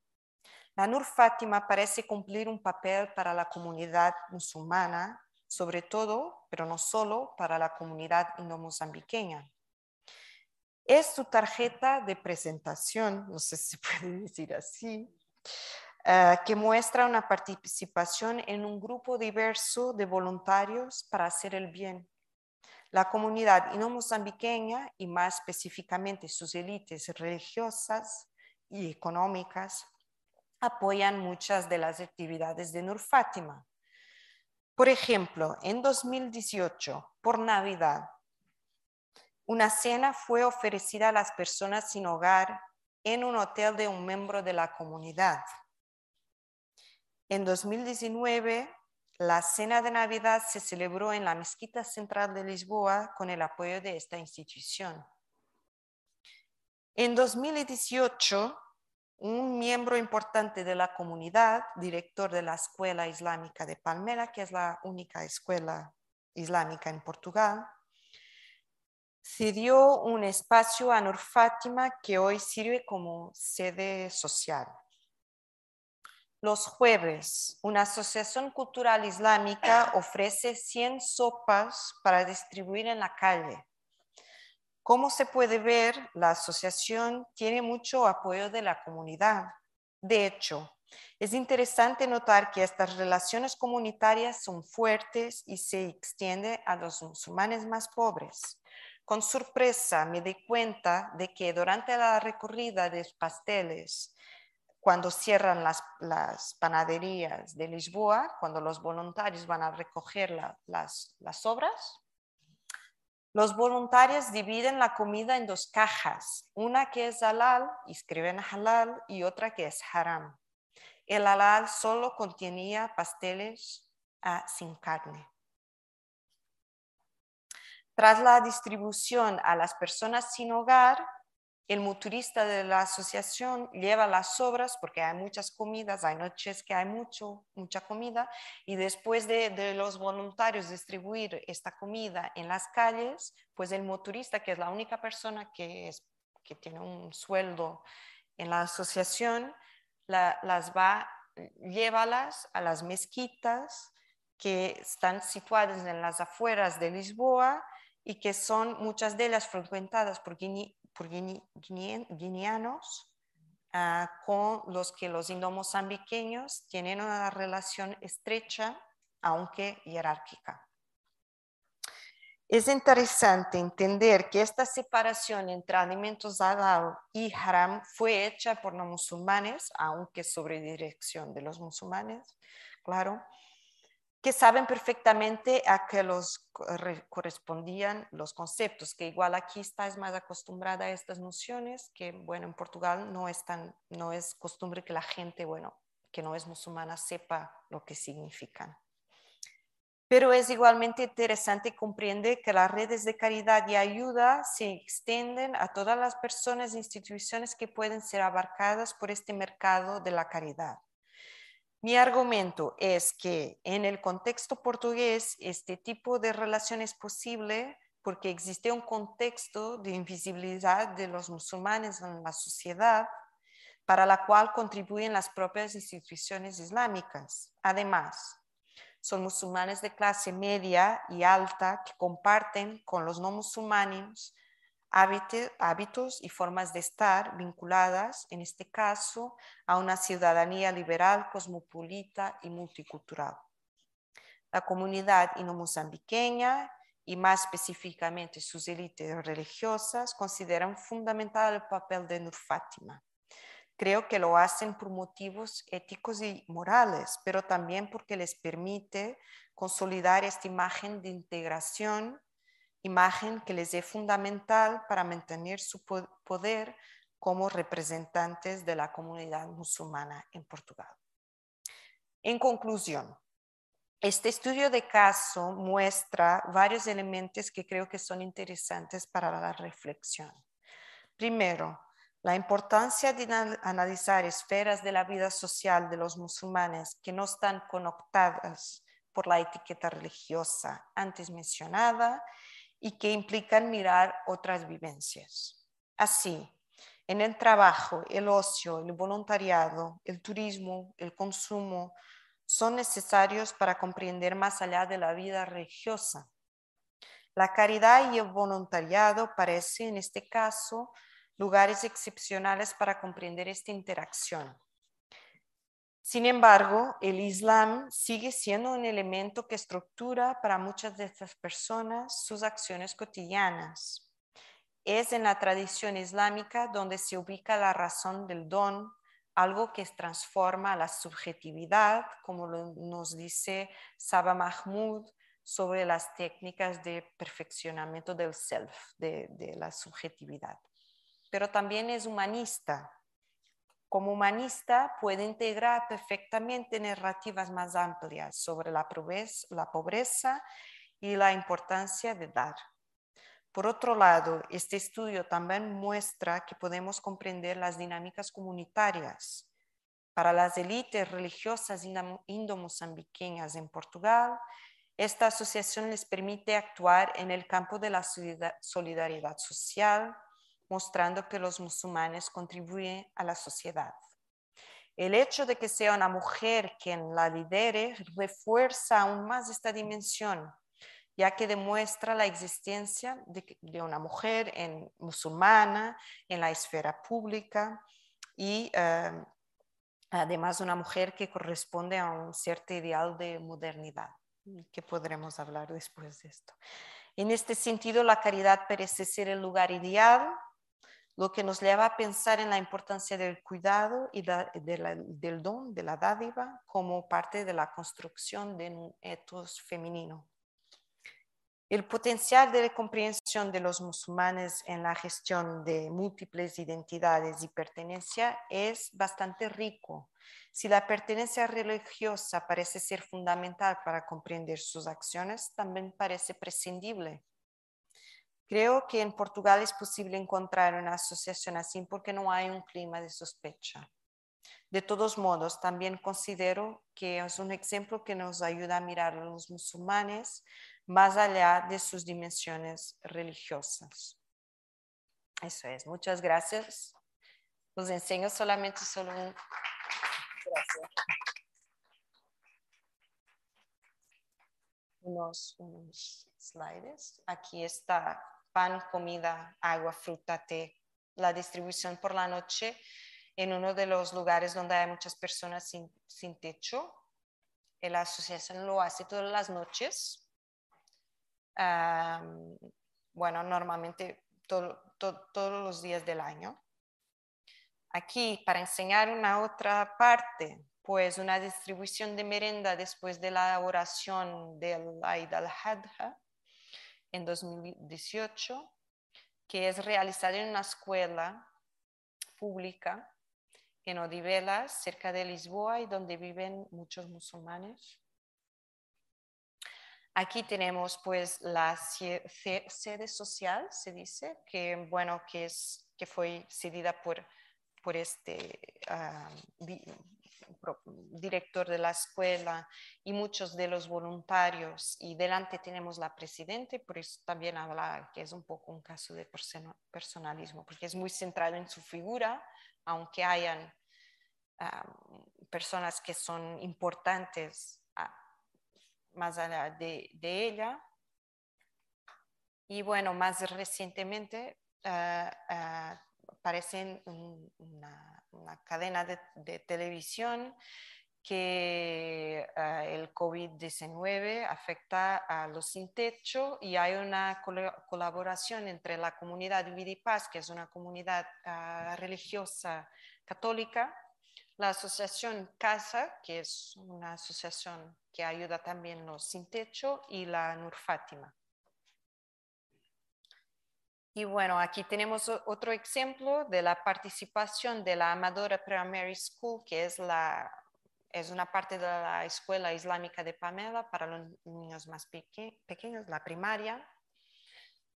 D: La Nur Fátima parece cumplir un papel para la comunidad musulmana, sobre todo, pero no solo, para la comunidad indo-mozambiqueña. Es su tarjeta de presentación, no sé si se puede decir así, eh, que muestra una participación en un grupo diverso de voluntarios para hacer el bien. La comunidad no-mozambiqueña y más específicamente sus élites religiosas y económicas apoyan muchas de las actividades de Nur Fátima. Por ejemplo, en 2018, por Navidad, una cena fue ofrecida a las personas sin hogar en un hotel de un miembro de la comunidad. En 2019, la cena de Navidad se celebró en la Mezquita Central de Lisboa con el apoyo de esta institución. En 2018, un miembro importante de la comunidad, director de la Escuela Islámica de Palmera, que es la única escuela islámica en Portugal, cedió un espacio a Nur Fátima que hoy sirve como sede social. Los jueves, una asociación cultural islámica ofrece 100 sopas para distribuir en la calle. Como se puede ver, la asociación tiene mucho apoyo de la comunidad. De hecho, es interesante notar que estas relaciones comunitarias son fuertes y se extienden a los musulmanes más pobres. Con sorpresa me di cuenta de que durante la recorrida de pasteles, cuando cierran las, panaderías de Lisboa, cuando los voluntarios van a recoger las, las obras, los voluntarios dividen la comida en dos cajas, una que es halal, escriben halal, y otra que es haram. El halal solo contenía pasteles ah, sin carne. Tras la distribución a las personas sin hogar, el motorista de la asociación lleva las sobras porque hay muchas comidas, hay noches que hay mucho, mucha comida y después de, los voluntarios distribuir esta comida en las calles, pues el motorista, que es la única persona que, que tiene un sueldo en la asociación, las va, llévalas a las mezquitas que están situadas en las afueras de Lisboa y que son muchas de ellas frecuentadas por, guineanos ah, con los que los indomozambiqueños tienen una relación estrecha, aunque jerárquica. Es interesante entender que esta separación entre alimentos halal y haram fue hecha por los musulmanes, aunque sobre dirección de los musulmanes, claro, que saben perfectamente a qué los correspondían los conceptos, que igual aquí estás más acostumbrada a estas nociones, que bueno, en Portugal no es, tan, no es costumbre que la gente, bueno, que no es musulmana sepa lo que significan. Pero es igualmente interesante comprender que las redes de caridad y ayuda se extienden a todas las personas e instituciones que pueden ser abarcadas por este mercado de la caridad. Mi argumento es que en el contexto portugués este tipo de relación es posible porque existe un contexto de invisibilidad de los musulmanes en la sociedad para la cual contribuyen las propias instituciones islámicas. Además, son musulmanes de clase media y alta que comparten con los no musulmanes hábitos y formas de estar vinculadas, en este caso, a una ciudadanía liberal, cosmopolita y multicultural. La comunidad ino-mozambiqueña y más específicamente sus élites religiosas consideran fundamental el papel de Nur Fátima. Creo que lo hacen por motivos éticos y morales, pero también porque les permite consolidar esta imagen de integración, imagen que les es fundamental para mantener su poder como representantes de la comunidad musulmana en Portugal. En conclusión, este estudio de caso muestra varios elementos que creo que son interesantes para la reflexión. Primero, la importancia de analizar esferas de la vida social de los musulmanes que no están conectadas por la etiqueta religiosa antes mencionada y que implican mirar otras vivencias. Así, en el trabajo, el ocio, el voluntariado, el turismo, el consumo, son necesarios para comprender más allá de la vida religiosa. La caridad y el voluntariado parecen, en este caso, lugares excepcionales para comprender esta interacción. Sin embargo, el Islam sigue siendo un elemento que estructura para muchas de estas personas sus acciones cotidianas. Es en la tradición islámica donde se ubica la razón del don, algo que transforma la subjetividad, como nos dice Saba Mahmoud sobre las técnicas de perfeccionamiento del self, de la subjetividad pero también es humanista. Como humanista puede integrar perfectamente narrativas más amplias sobre la pobreza, la pobreza y la importancia de dar. Por otro lado, este estudio también muestra que podemos comprender las dinámicas comunitarias. Para las élites religiosas indomozambiqueñas en Portugal, esta asociación les permite actuar en el campo de la solidaridad social, mostrando que los musulmanes contribuyen a la sociedad. El hecho de que sea una mujer quien la lidere refuerza aún más esta dimensión, ya que demuestra la existencia de, una mujer en, musulmana en la esfera pública y eh, además una mujer que corresponde a un cierto ideal de modernidad, que podremos hablar después de esto. En este sentido, la caridad parece ser el lugar ideal lo que nos lleva a pensar en la importancia del cuidado y del don, de la dádiva, como parte de la construcción de un etos femenino. El potencial de comprensión de los musulmanes en la gestión de múltiples identidades y pertenencia es bastante rico. Si la pertenencia religiosa parece ser fundamental para comprender sus acciones, también parece prescindible Creo que en Portugal es posible encontrar una asociación así porque no hay un clima de sospecha. De todos modos, también considero que es un ejemplo que nos ayuda a mirar a los musulmanes más allá de sus dimensiones religiosas. Eso es. Muchas gracias. Os enseño solamente solo un... Gracias. Unos, unos slides. Aquí está pan, comida, agua, fruta, té, la distribución por la noche en uno de los lugares donde hay muchas personas sin, techo. La asociación lo hace todas las noches. bueno, normalmente todos los días del año. Aquí, para enseñar una otra parte, pues una distribución de merenda después de la oración del Eid al-Hadha, en 2018, que es realizada en una escuela pública en Odivelas, cerca de Lisboa, y donde viven muchos musulmanes. Aquí tenemos pues la sede social, se dice, que bueno, que, es, que fue cedida por, por este ah, director de la escuela y muchos de los voluntarios y delante tenemos la presidenta, por eso también habla que es un poco un caso de personalismo, porque es muy centrado en su figura, aunque hayan personas que son importantes más allá de, ella. Y bueno, más recientemente uh, aparece una cadena de, televisión que ah, el COVID-19 afecta a los sin techo y hay una colaboración entre la comunidad Vida y Paz, que es una comunidad ah, religiosa Católica, la asociación CASA, que es una asociación que ayuda también los sin techo, y la Nur Fátima. Y bueno, aquí tenemos otro ejemplo de la participación de la Amadora Primary School, que es, la, es una parte de la escuela islámica de Pamela para los niños más pequeños, la primaria,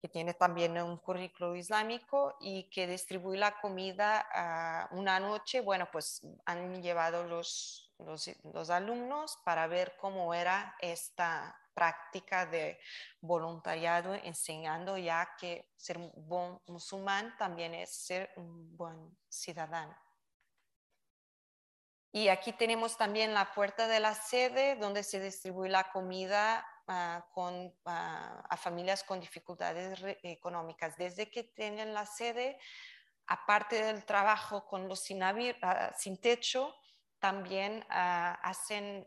D: que tiene también un currículo islámico y que distribuye la comida una noche. Bueno, pues han llevado los, los alumnos para ver cómo era esta práctica de voluntariado enseñando ya que ser un buen musulmán también es ser un buen ciudadano. Y aquí tenemos también la puerta de la sede donde se distribuye la comida ah, con, ah, a familias con dificultades económicas. Desde que tienen la sede, aparte del trabajo con los sin, ah, sin techo, también hacen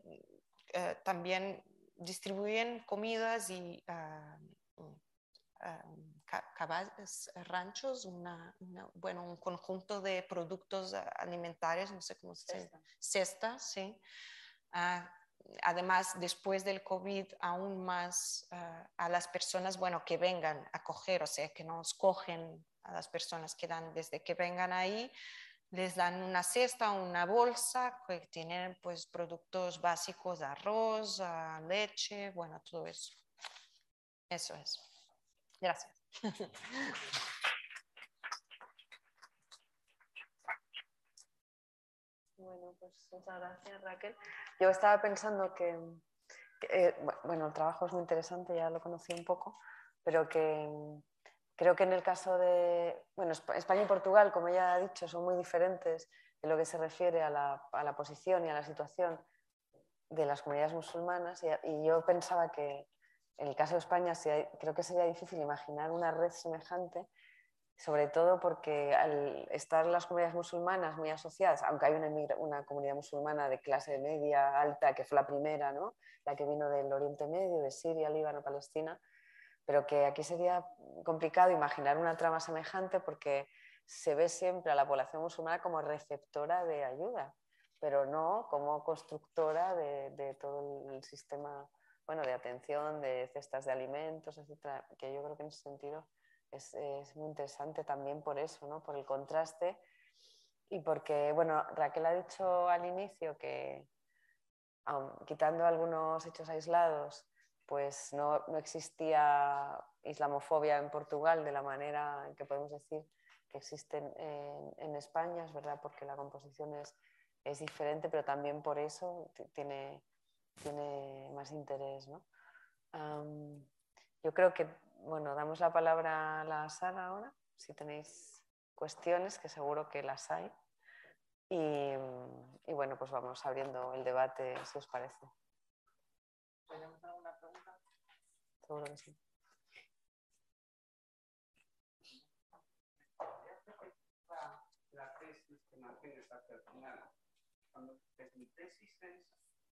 D: eh, también distribuyen comidas y uh, ranchos, una, bueno, un conjunto de productos alimentarios, no sé cómo se dice, cesta, sí. Ah, además, después del COVID, aún más a las personas, bueno, que vengan a coger, o sea, que nos cogen a las personas que dan desde que vengan ahí, les dan una cesta o una bolsa que tienen pues productos básicos, arroz, leche, bueno, todo eso. Eso es. Gracias.
C: Bueno, pues muchas gracias Raquel. Yo estaba pensando que, eh, bueno, el trabajo es muy interesante, ya lo conocí un poco, pero que Creo que en el caso de bueno, España y Portugal, como ya ha dicho, son muy diferentes en lo que se refiere a la, posición y a la situación de las comunidades musulmanas. Y, yo pensaba que en el caso de España creo que sería difícil imaginar una red semejante, sobre todo porque al estar las comunidades musulmanas muy asociadas, aunque hay una, una comunidad musulmana de clase media, alta, que fue la primera, ¿no? la que vino del Oriente Medio, de Siria, Líbano, Palestina, pero que aquí sería complicado imaginar una trama semejante porque se ve siempre a la población musulmana como receptora de ayuda, pero no como constructora de, todo el sistema bueno, de atención, de cestas de alimentos, etcétera, que yo creo que en ese sentido es, muy interesante también por eso, ¿no? por el contraste y porque, bueno, Raquel ha dicho al inicio que, quitando algunos hechos aislados, pues no, existía islamofobia en Portugal de la manera en que podemos decir que existe en, España, es verdad, porque la composición es, diferente, pero también por eso tiene, tiene más interés. yo creo que, bueno, damos la palabra a la sala ahora, si tenéis cuestiones, que seguro que las hay. Y, y bueno, pues vamos abriendo el debate, si os parece. Seguro que sí.
E: La tesis que mantienes hasta el final. Cuando es mi tesis es,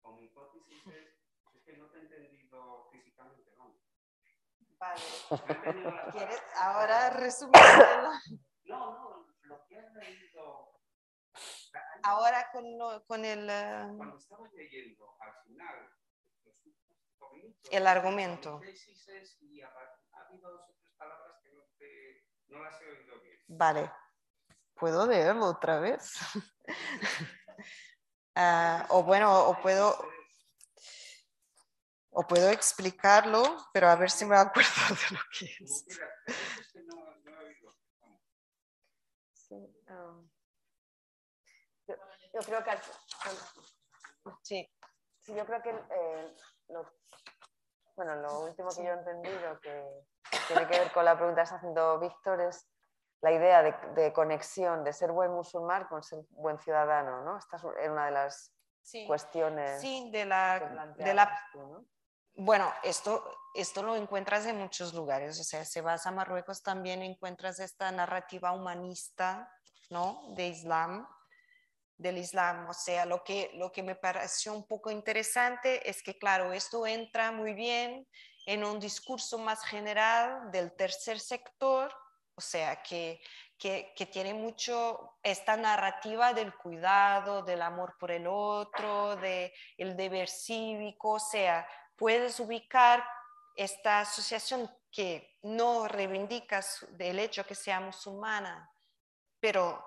E: o mi hipótesis es, es que no te he entendido físicamente, ¿no?
D: Vale. ¿Quieres ahora resumirlo?
E: No, no, lo que has leído.
D: Ahora con, con el.
E: Cuando estaba leyendo al final
D: el argumento. Vale. ¿Puedo leerlo otra vez? Ah, o bueno, o puedo, o puedo explicarlo, pero a ver si me acuerdo de lo que es.
C: Um, yo, creo que sí. sí yo creo que eh, lo, bueno, lo último que yo he entendido que tiene que ver con la pregunta que está haciendo Víctor es la idea de, conexión, de ser buen musulmán con ser buen ciudadano, ¿no? Esta es una de las cuestiones.
D: Sí, de la... De la Bueno, esto, esto lo encuentras en muchos lugares, o sea, si vas a Marruecos también encuentras esta narrativa humanista, ¿no? De Islam, del Islam. O sea, lo que, lo que me pareció un poco interesante es que, claro, esto entra muy bien en un discurso más general del tercer sector, o sea, que, que, que, tiene mucho esta narrativa del cuidado, del amor por el otro, del el deber cívico, o sea, puedes ubicar esta asociación que no reivindica el hecho que sea musulmana, pero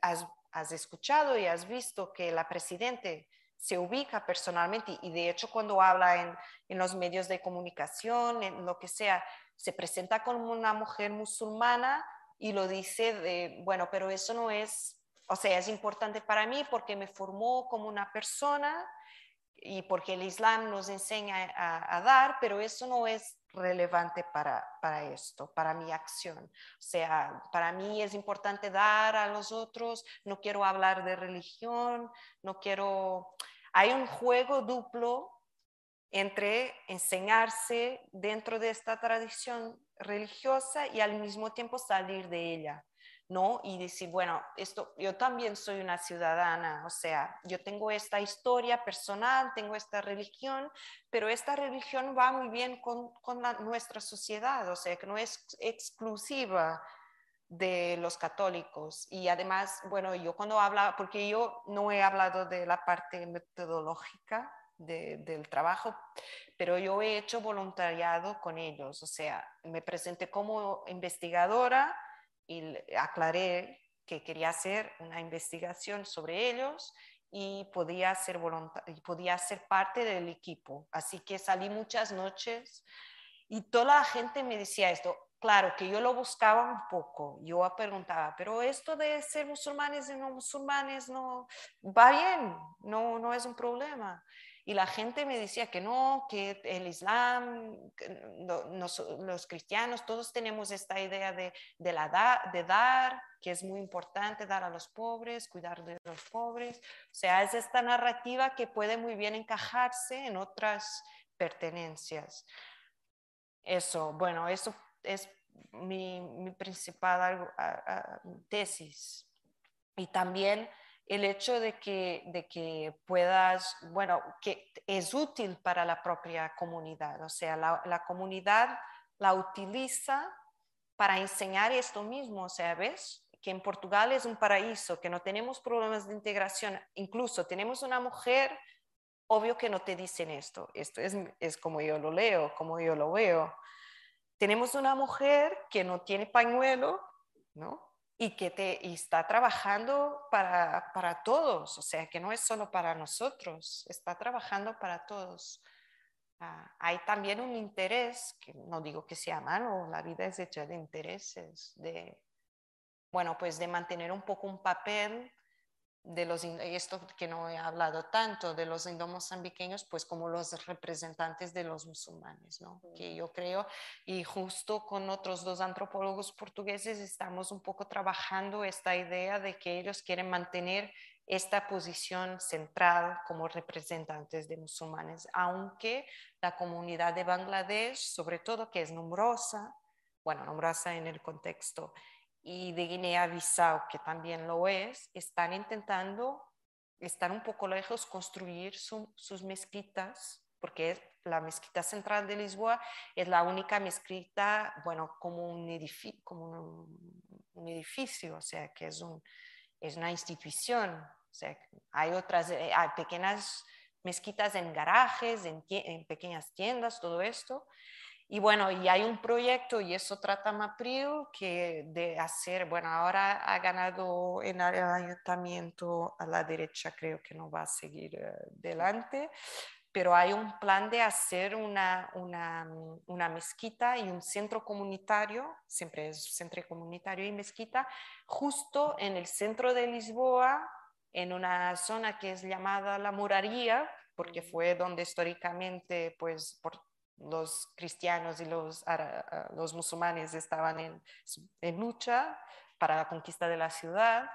D: has, has escuchado y has visto que la presidente se ubica personalmente y de hecho cuando habla en, en, los medios de comunicación, en lo que sea, se presenta como una mujer musulmana y lo dice de, bueno, pero eso no es, o sea, es importante para mí porque me formó como una persona y porque el Islam nos enseña a, dar, pero eso no es relevante para, para, esto, para mi acción. O sea, para mí es importante dar a los otros, no quiero hablar de religión, no quiero... Hay un juego duplo entre enseñarse dentro de esta tradición religiosa y al mismo tiempo salir de ella. ¿No? Y decir, bueno, esto, yo también soy una ciudadana, o sea, yo tengo esta historia personal, tengo esta religión, pero esta religión va muy bien con, con nuestra sociedad, o sea, que no es exclusiva de los católicos. Y además, bueno, yo cuando habla, porque yo no he hablado de la parte metodológica de, del trabajo, pero yo he hecho voluntariado con ellos, o sea, me presenté como investigadora y aclaré que quería hacer una investigación sobre ellos y podía ser, y podía ser parte del equipo. Así que salí muchas noches y toda la gente me decía esto. Claro que yo lo buscaba un poco, yo preguntaba, pero esto de ser musulmanes y no musulmanes no va bien, no, no es un problema. Y la gente me decía que no, que el Islam, los cristianos, todos tenemos esta idea de, de, la de dar, que es muy importante dar a los pobres, cuidar de los pobres. O sea, es esta narrativa que puede muy bien encajarse en otras pertenencias. Eso, bueno, eso es mi, mi principal tesis. Y también el hecho de que, de que puedas, bueno, que es útil para la propia comunidad, o sea, la, comunidad la utiliza para enseñar esto mismo, o sea, ¿ves? Que en Portugal es un paraíso, que no tenemos problemas de integración, incluso tenemos una mujer, obvio que no te dicen esto, esto es, es como yo lo leo, como yo lo veo. Tenemos una mujer que no tiene pañuelo, ¿no? Y que te, está trabajando para, para, todos, o sea, que no es solo para nosotros, está trabajando para todos. Ah, hay también un interés, que no digo que sea malo, la vida es hecha de intereses, de, bueno, pues de mantener un poco un papel de los, esto que no he hablado tanto, de los indomozambiqueños, pues como los representantes de los musulmanes, ¿no? Que yo creo, y justo con otros dos antropólogos portugueses estamos un poco trabajando esta idea de que ellos quieren mantener esta posición central como representantes de musulmanes, aunque la comunidad de Bangladesh, sobre todo que es numerosa, bueno, numerosa en el contexto y de Guinea-Bissau, que también lo es, están intentando, están un poco lejos, construir sus mezquitas, porque la mezquita central de Lisboa es la única mezquita, bueno, como un edificio, como un, edificio o sea, que es, un, es una institución. O sea, hay otras, eh, hay pequeñas mezquitas en garajes, en, en pequeñas tiendas, todo esto, y bueno, y hay un proyecto, y eso trata Mapril, que de hacer, bueno, ahora ha ganado en el ayuntamiento a la derecha, creo que no va a seguir uh, delante, pero hay un plan de hacer una, una, una, mezquita y un centro comunitario, siempre es centro comunitario y mezquita, justo en el centro de Lisboa, en una zona que es llamada la Muraría, porque fue donde históricamente, pues, por los cristianos y los, ah, los musulmanes estaban en, en, lucha para la conquista de la ciudad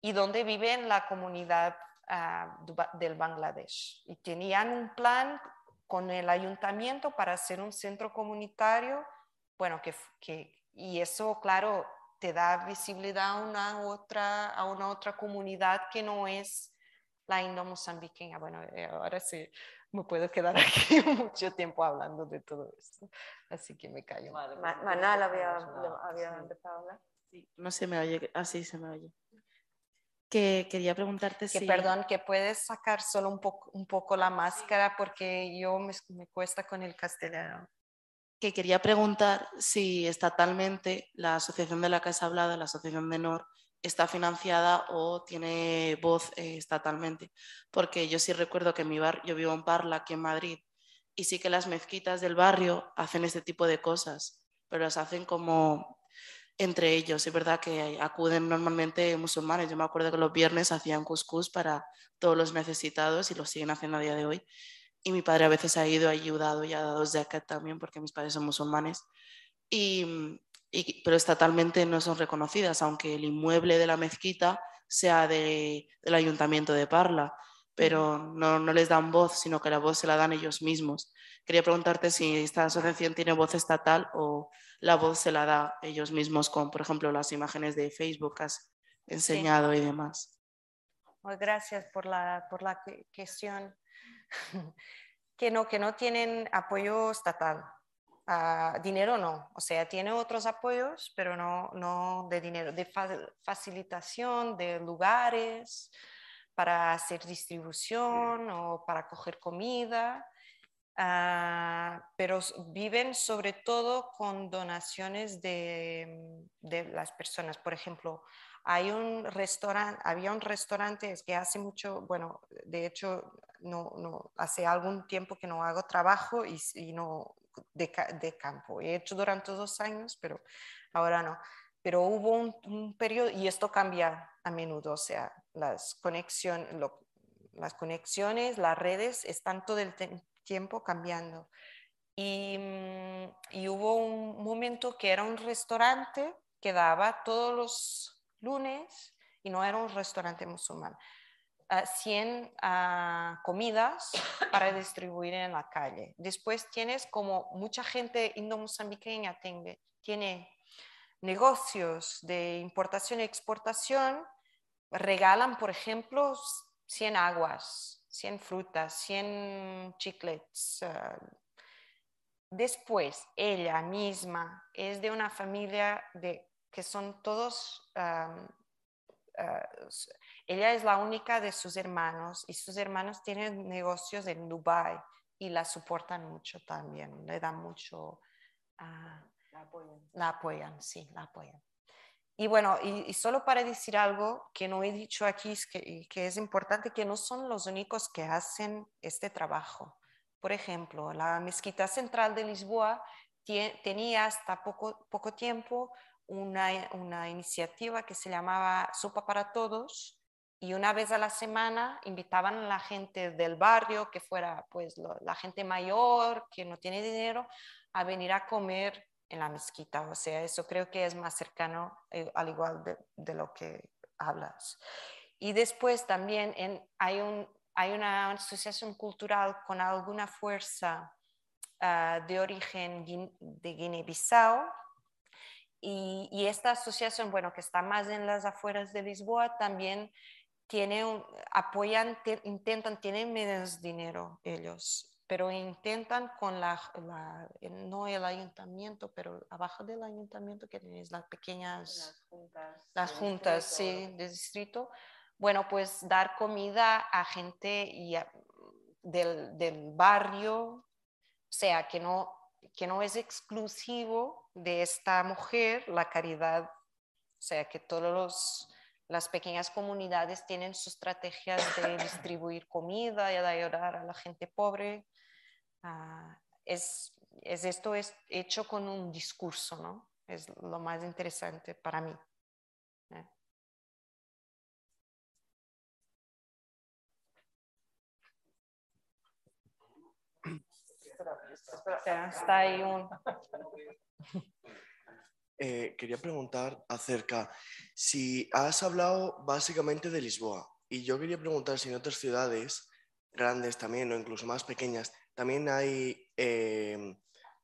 D: y donde vive la comunidad uh, del Bangladesh. Y tenían un plan con el ayuntamiento para hacer un centro comunitario, bueno, que, que, y eso, claro, te da visibilidad a una otra, a una otra comunidad que no es la indo-mozambiqueña. Bueno, eh, ahora sí, me puedo quedar aquí mucho tiempo hablando de todo esto, así que me callo.
C: Manal había, había empezado a hablar.
F: Sí, no se me oye. Así se me oye. Que quería preguntarte
D: que
F: si...
D: perdón, que puedes sacar solo un poco, un poco la máscara porque yo me, me cuesta con el castellano.
F: que quería preguntar si estatalmente la Asociación de la Casa Hablada, la Asociación de NOR, está financiada o tiene voz eh, estatalmente. Porque yo sí recuerdo que en mi barrio, yo vivo en Parla, aquí en Madrid, y sí que las mezquitas del barrio hacen este tipo de cosas, pero las hacen como entre ellos. Es verdad que acuden normalmente musulmanes. Yo me acuerdo que los viernes hacían couscous para todos los necesitados y lo siguen haciendo a día de hoy. Y mi padre a veces ha ido, ha ayudado y ha dado zakat también, porque mis padres son musulmanes. Y, y- pero estatalmente no son reconocidas, aunque el inmueble de la mezquita sea de- del ayuntamiento de Parla, pero no, no les dan voz, sino que la voz se la dan ellos mismos. Quería preguntarte si esta asociación tiene voz estatal o la voz se la da ellos mismos con, por ejemplo, las imágenes de Facebook que has enseñado y demás.
D: Pues gracias por la, por la cuestión. que, no, que no tienen apoyo estatal. Ah, dinero no, o sea, tiene otros apoyos, pero no, no de dinero, de fa- facilitación de lugares para hacer distribución o para coger comida. Ah, pero viven sobre todo con donaciones de, de las personas. Por ejemplo, hay un restaurante, había un restaurante es que hace mucho, bueno, de hecho, no, no, hace algún tiempo que no hago trabajo y, y no de, de campo. He hecho durante dos años, pero ahora no. Pero hubo un, un periodo, y esto cambia a menudo, o sea, las, conexión, lo- las conexiones, las redes están todo el tiempo cambiando. Y, mm, y hubo un momento que era un restaurante que daba todos los lunes y no era un restaurante musulmán. Ah, 100 ah, comidas para distribuir en la calle. Después tienes como mucha gente indo-mozambiqueña tiene, tiene negocios de importación y exportación, regalan, por ejemplo, 100 aguas, 100 frutas, 100 chiclets. ah, Después, ella misma es de una familia de, que son todos, s- ella es la única de sus hermanos y sus hermanos tienen negocios en Dubái y la soportan mucho también, le dan mucho, ah,
C: La apoyan.
D: la apoyan, sí, la apoyan. Y bueno, y, y solo para decir algo que no he dicho aquí, es que, que es importante, que no son los únicos que hacen este trabajo. Por ejemplo, la Mezquita Central de Lisboa tenía hasta poco, poco tiempo una, una iniciativa que se llamaba Sopa para Todos y una vez a la semana invitaban a la gente del barrio, que fuera pues la gente mayor, que no tiene dinero, a venir a comer en la mezquita. O sea, eso creo que es más cercano eh, al igual de, de lo que hablas. Y después también en- hay, un, hay una asociación cultural con alguna fuerza ah, de origen de Guinea-Bissau. Y, y esta asociación, bueno, que está más en las afueras de Lisboa, también tiene un- apoyan, te- intentan, tienen menos dinero ellos, pero intentan con la, la- no el ayuntamiento, pero abajo del ayuntamiento que tenéis las pequeñas
C: Las juntas.
D: las juntas
C: distrito.
D: sí, de distrito, bueno, pues dar comida a gente y a- del, del barrio, o sea, que no, que no es exclusivo de esta mujer la caridad, o sea, que todas las pequeñas comunidades tienen sus estrategias de distribuir comida y de ayudar a la gente pobre. Ah, es, es esto es hecho con un discurso, ¿no? Es lo más interesante para mí. ¿eh? Espera, está ahí un...
G: Eh, quería preguntar acerca si has hablado básicamente de Lisboa y yo quería preguntar si en otras ciudades grandes también o incluso más pequeñas también hay eh,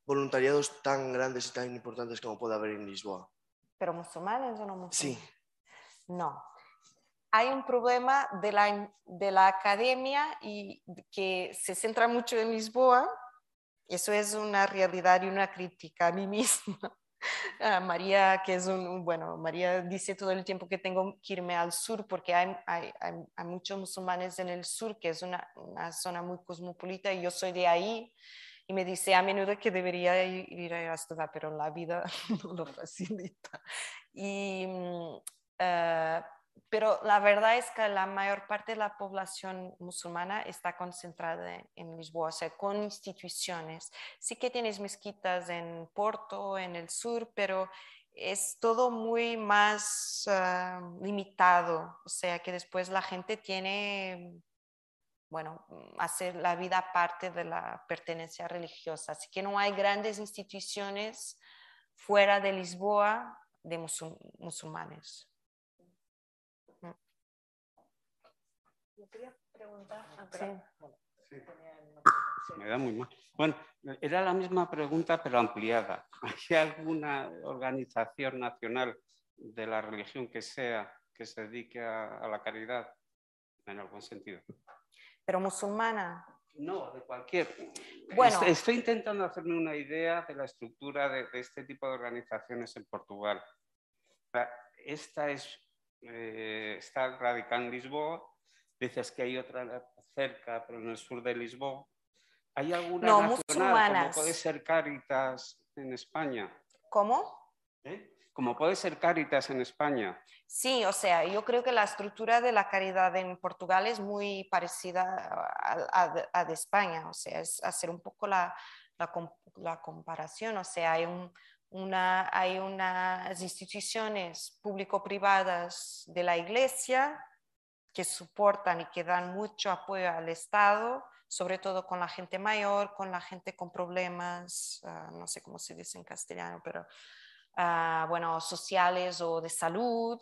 G: voluntariados tan grandes y tan importantes como puede haber en Lisboa.
D: ¿Pero musulmanes o no musulmanes?
G: Sí,
D: No. Hay un problema de la, de la academia y que se centra mucho en Lisboa. Eso es una realidad y una crítica a mí misma. Ah, María, que es un, bueno, María dice todo el tiempo que tengo que irme al sur porque hay, hay, hay, muchos musulmanes en el sur, que es una, zona muy cosmopolita y yo soy de ahí. Y me dice a menudo que debería ir, a estudiar, pero la vida no lo facilita. Y, uh, pero la verdad es que la mayor parte de la población musulmana está concentrada en Lisboa, o sea, con instituciones. Sí que tienes mezquitas en Porto, en el sur, pero es todo muy más uh, limitado, o sea, que después la gente tiene, bueno, hacer la vida parte de la pertenencia religiosa. Así que no hay grandes instituciones fuera de Lisboa de musul musulmanes.
C: Quería preguntar. Ah,
E: sí. Se me da muy mal. Bueno, era la misma pregunta, pero ampliada. ¿Hay alguna organización nacional de la religión que sea que se dedique a, la caridad en algún sentido?
D: Pero musulmana.
E: No, de cualquier. Bueno. Estoy intentando hacerme una idea de la estructura de, este tipo de organizaciones en Portugal. Esta es, eh, está radicada en Lisboa Dices que hay otra cerca, pero en el sur de Lisboa. ¿Hay alguna no, nacional, como puede ser Caritas en España?
D: ¿Cómo?
E: ¿Eh? Como puede ser Caritas en España.
D: Sí, o sea, yo creo que la estructura de la caridad en Portugal es muy parecida a, de España, o sea, es hacer un poco la, la, comparación, o sea, hay, un, una, hay unas instituciones público-privadas de la Iglesia que soportan y que dan mucho apoyo al Estado, sobre todo con la gente mayor, con la gente con problemas, ah, no sé cómo se dice en castellano, pero uh, bueno, sociales o de salud.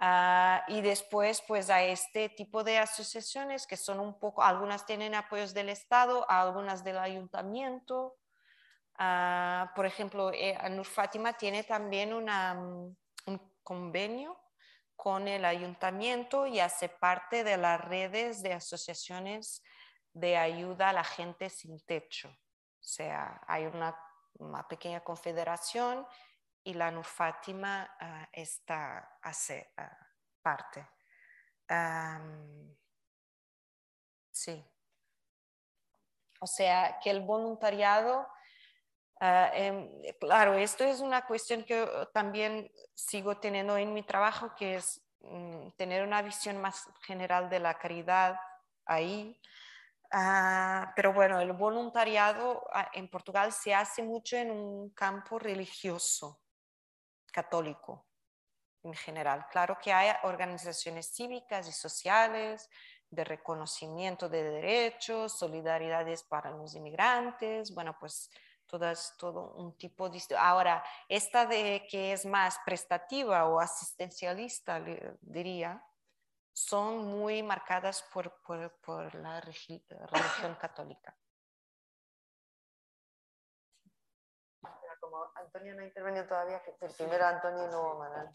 D: Uh, y después, pues a este tipo de asociaciones que son un poco, algunas tienen apoyos del Estado, algunas del ayuntamiento. por ejemplo, eh, Nur Fátima tiene también una, mm, un convenio con el ayuntamiento y hace parte de las redes de asociaciones de ayuda a la gente sin techo. O sea, hay una, pequeña confederación y la NUR Fátima ah, está, hace ah, parte. sí. O sea, que el voluntariado Ah, em, claro, esto es una cuestión que también sigo teniendo en mi trabajo, que es mm, tener una visión más general de la caridad ahí. Ah, pero bueno, el voluntariado ah, en Portugal se hace mucho en un campo religioso, católico en general. Claro que hay organizaciones cívicas y sociales de reconocimiento de derechos, solidaridades para los inmigrantes, bueno, pues todas, todo un tipo de... Ahora, esta de que es más prestativa o asistencialista, diría, son muy marcadas por, por, por la religión católica.
C: Como Antonio no ha intervenido todavía, que primero Antonio y luego Manuel.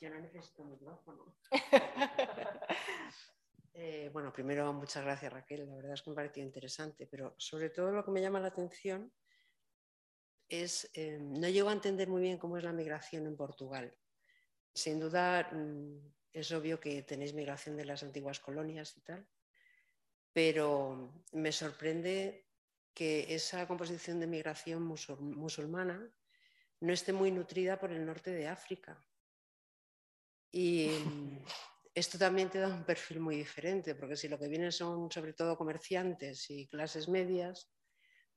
H: Yo no necesito micrófono. Eh, bueno, primero muchas gracias Raquel, la verdad es que me pareció interesante, pero sobre todo lo que me llama la atención es, eh, no llego a entender muy bien cómo es la migración en Portugal. Sin duda mm, es obvio que tenéis migración de las antiguas colonias y tal, pero me sorprende que esa composición de migración musulmana no esté muy nutrida por el norte de África. Y esto también te da un perfil muy diferente, porque si lo que vienen son sobre todo comerciantes y clases medias,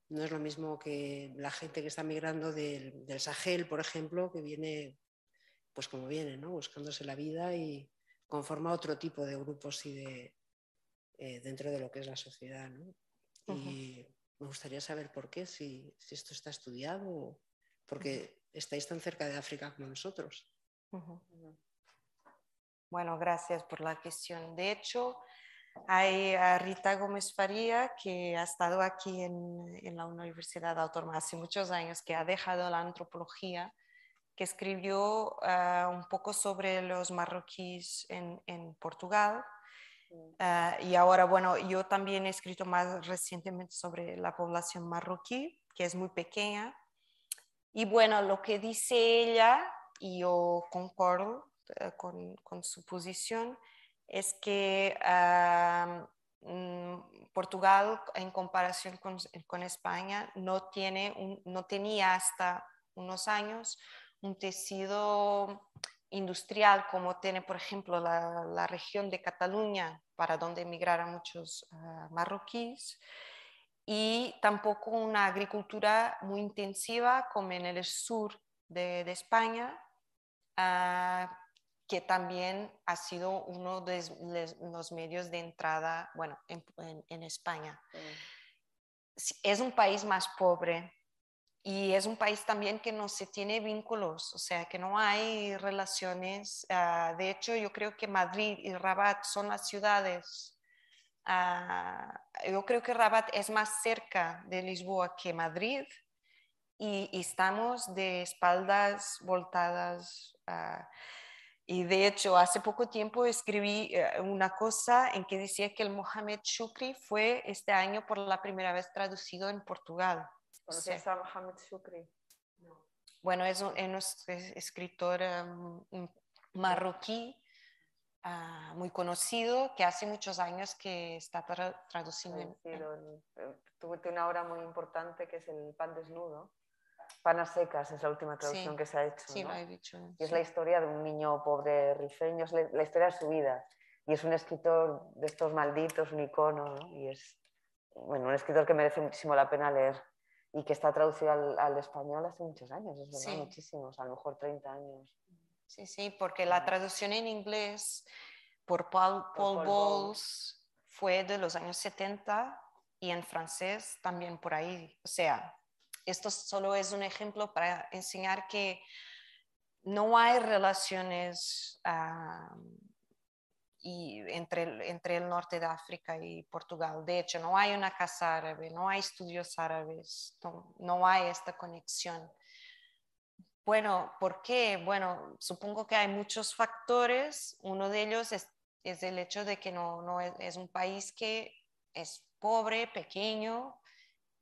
H: no es lo mismo que la gente que está migrando del, Sahel, por ejemplo, que viene, pues como viene, ¿no? buscándose la vida y conforma otro tipo de grupos y de, eh, dentro de lo que es la sociedad. Y me gustaría saber por qué, si, esto está estudiado, porque estáis tan cerca de África como nosotros.
D: Bueno, gracias por la cuestión. De hecho, hay a Rita Gómez Faría, que ha estado aquí en, la Universidad Autónoma hace muchos años, que ha dejado la antropología, que escribió ah, un poco sobre los marroquíes en, Portugal Ah, y ahora, bueno, yo también he escrito más recientemente sobre la población marroquí, que es muy pequeña. Y bueno, lo que dice ella, y yo concuerdo eh, con, con, su posición, es que mm, Portugal, en comparación con, con España, no, tiene un, no tenía hasta unos años un tejido industrial como tiene, por ejemplo, la, la región de Cataluña, para donde emigraron muchos uh, marroquíes, y tampoco una agricultura muy intensiva como en el sur de, de España, uh, que también ha sido uno de los medios de entrada, bueno, en, en, en España. Mm. Es un país más pobre, y es un país también que no se tiene vínculos, o sea, que no hay relaciones. Uh, de hecho, yo creo que Madrid y Rabat son las ciudades. Uh, yo creo que Rabat es más cerca de Lisboa que Madrid y, y estamos de espaldas voltadas. Uh, y de hecho, hace poco tiempo escribí eh, una cosa en que decía que el Mohamed Shukri fue este año por la primera vez traducido en Portugal.
C: ¿Conoces sí. a Mohamed Shukri?
D: No. Bueno, es un, es un escritor um, marroquí uh, muy conocido que hace muchos años que está tra traduciendo.
C: Sí, en, en... Tuve una obra muy importante que es El pan desnudo. Panas secas es la última traducción
D: sí,
C: que se ha hecho.
D: Sí,
C: ¿no?
D: lo he dicho.
C: Y es la historia de un niño pobre rifeño, es la, la historia de su vida. Y es un escritor de estos malditos, un icono, ¿no? Y es, bueno, un escritor que merece muchísimo la pena leer y que está traducido al, al, español hace muchos años, es verdad, sí. muchísimos, a lo mejor 30 años.
D: Sí, sí, porque la traducción en inglés por Paul, Paul, Paul Bowles fue de los años 70 y en francés también por ahí. O sea, esto solo es un ejemplo para enseñar que no hay relaciones uh, y entre, entre el norte de África y Portugal. De hecho, no hay una casa árabe, no hay estudios árabes, no, no hay esta conexión. Bueno, ¿por qué? Bueno, supongo que hay muchos factores. Uno de ellos es, es el hecho de que no, no es, es, un país que es pobre, pequeño,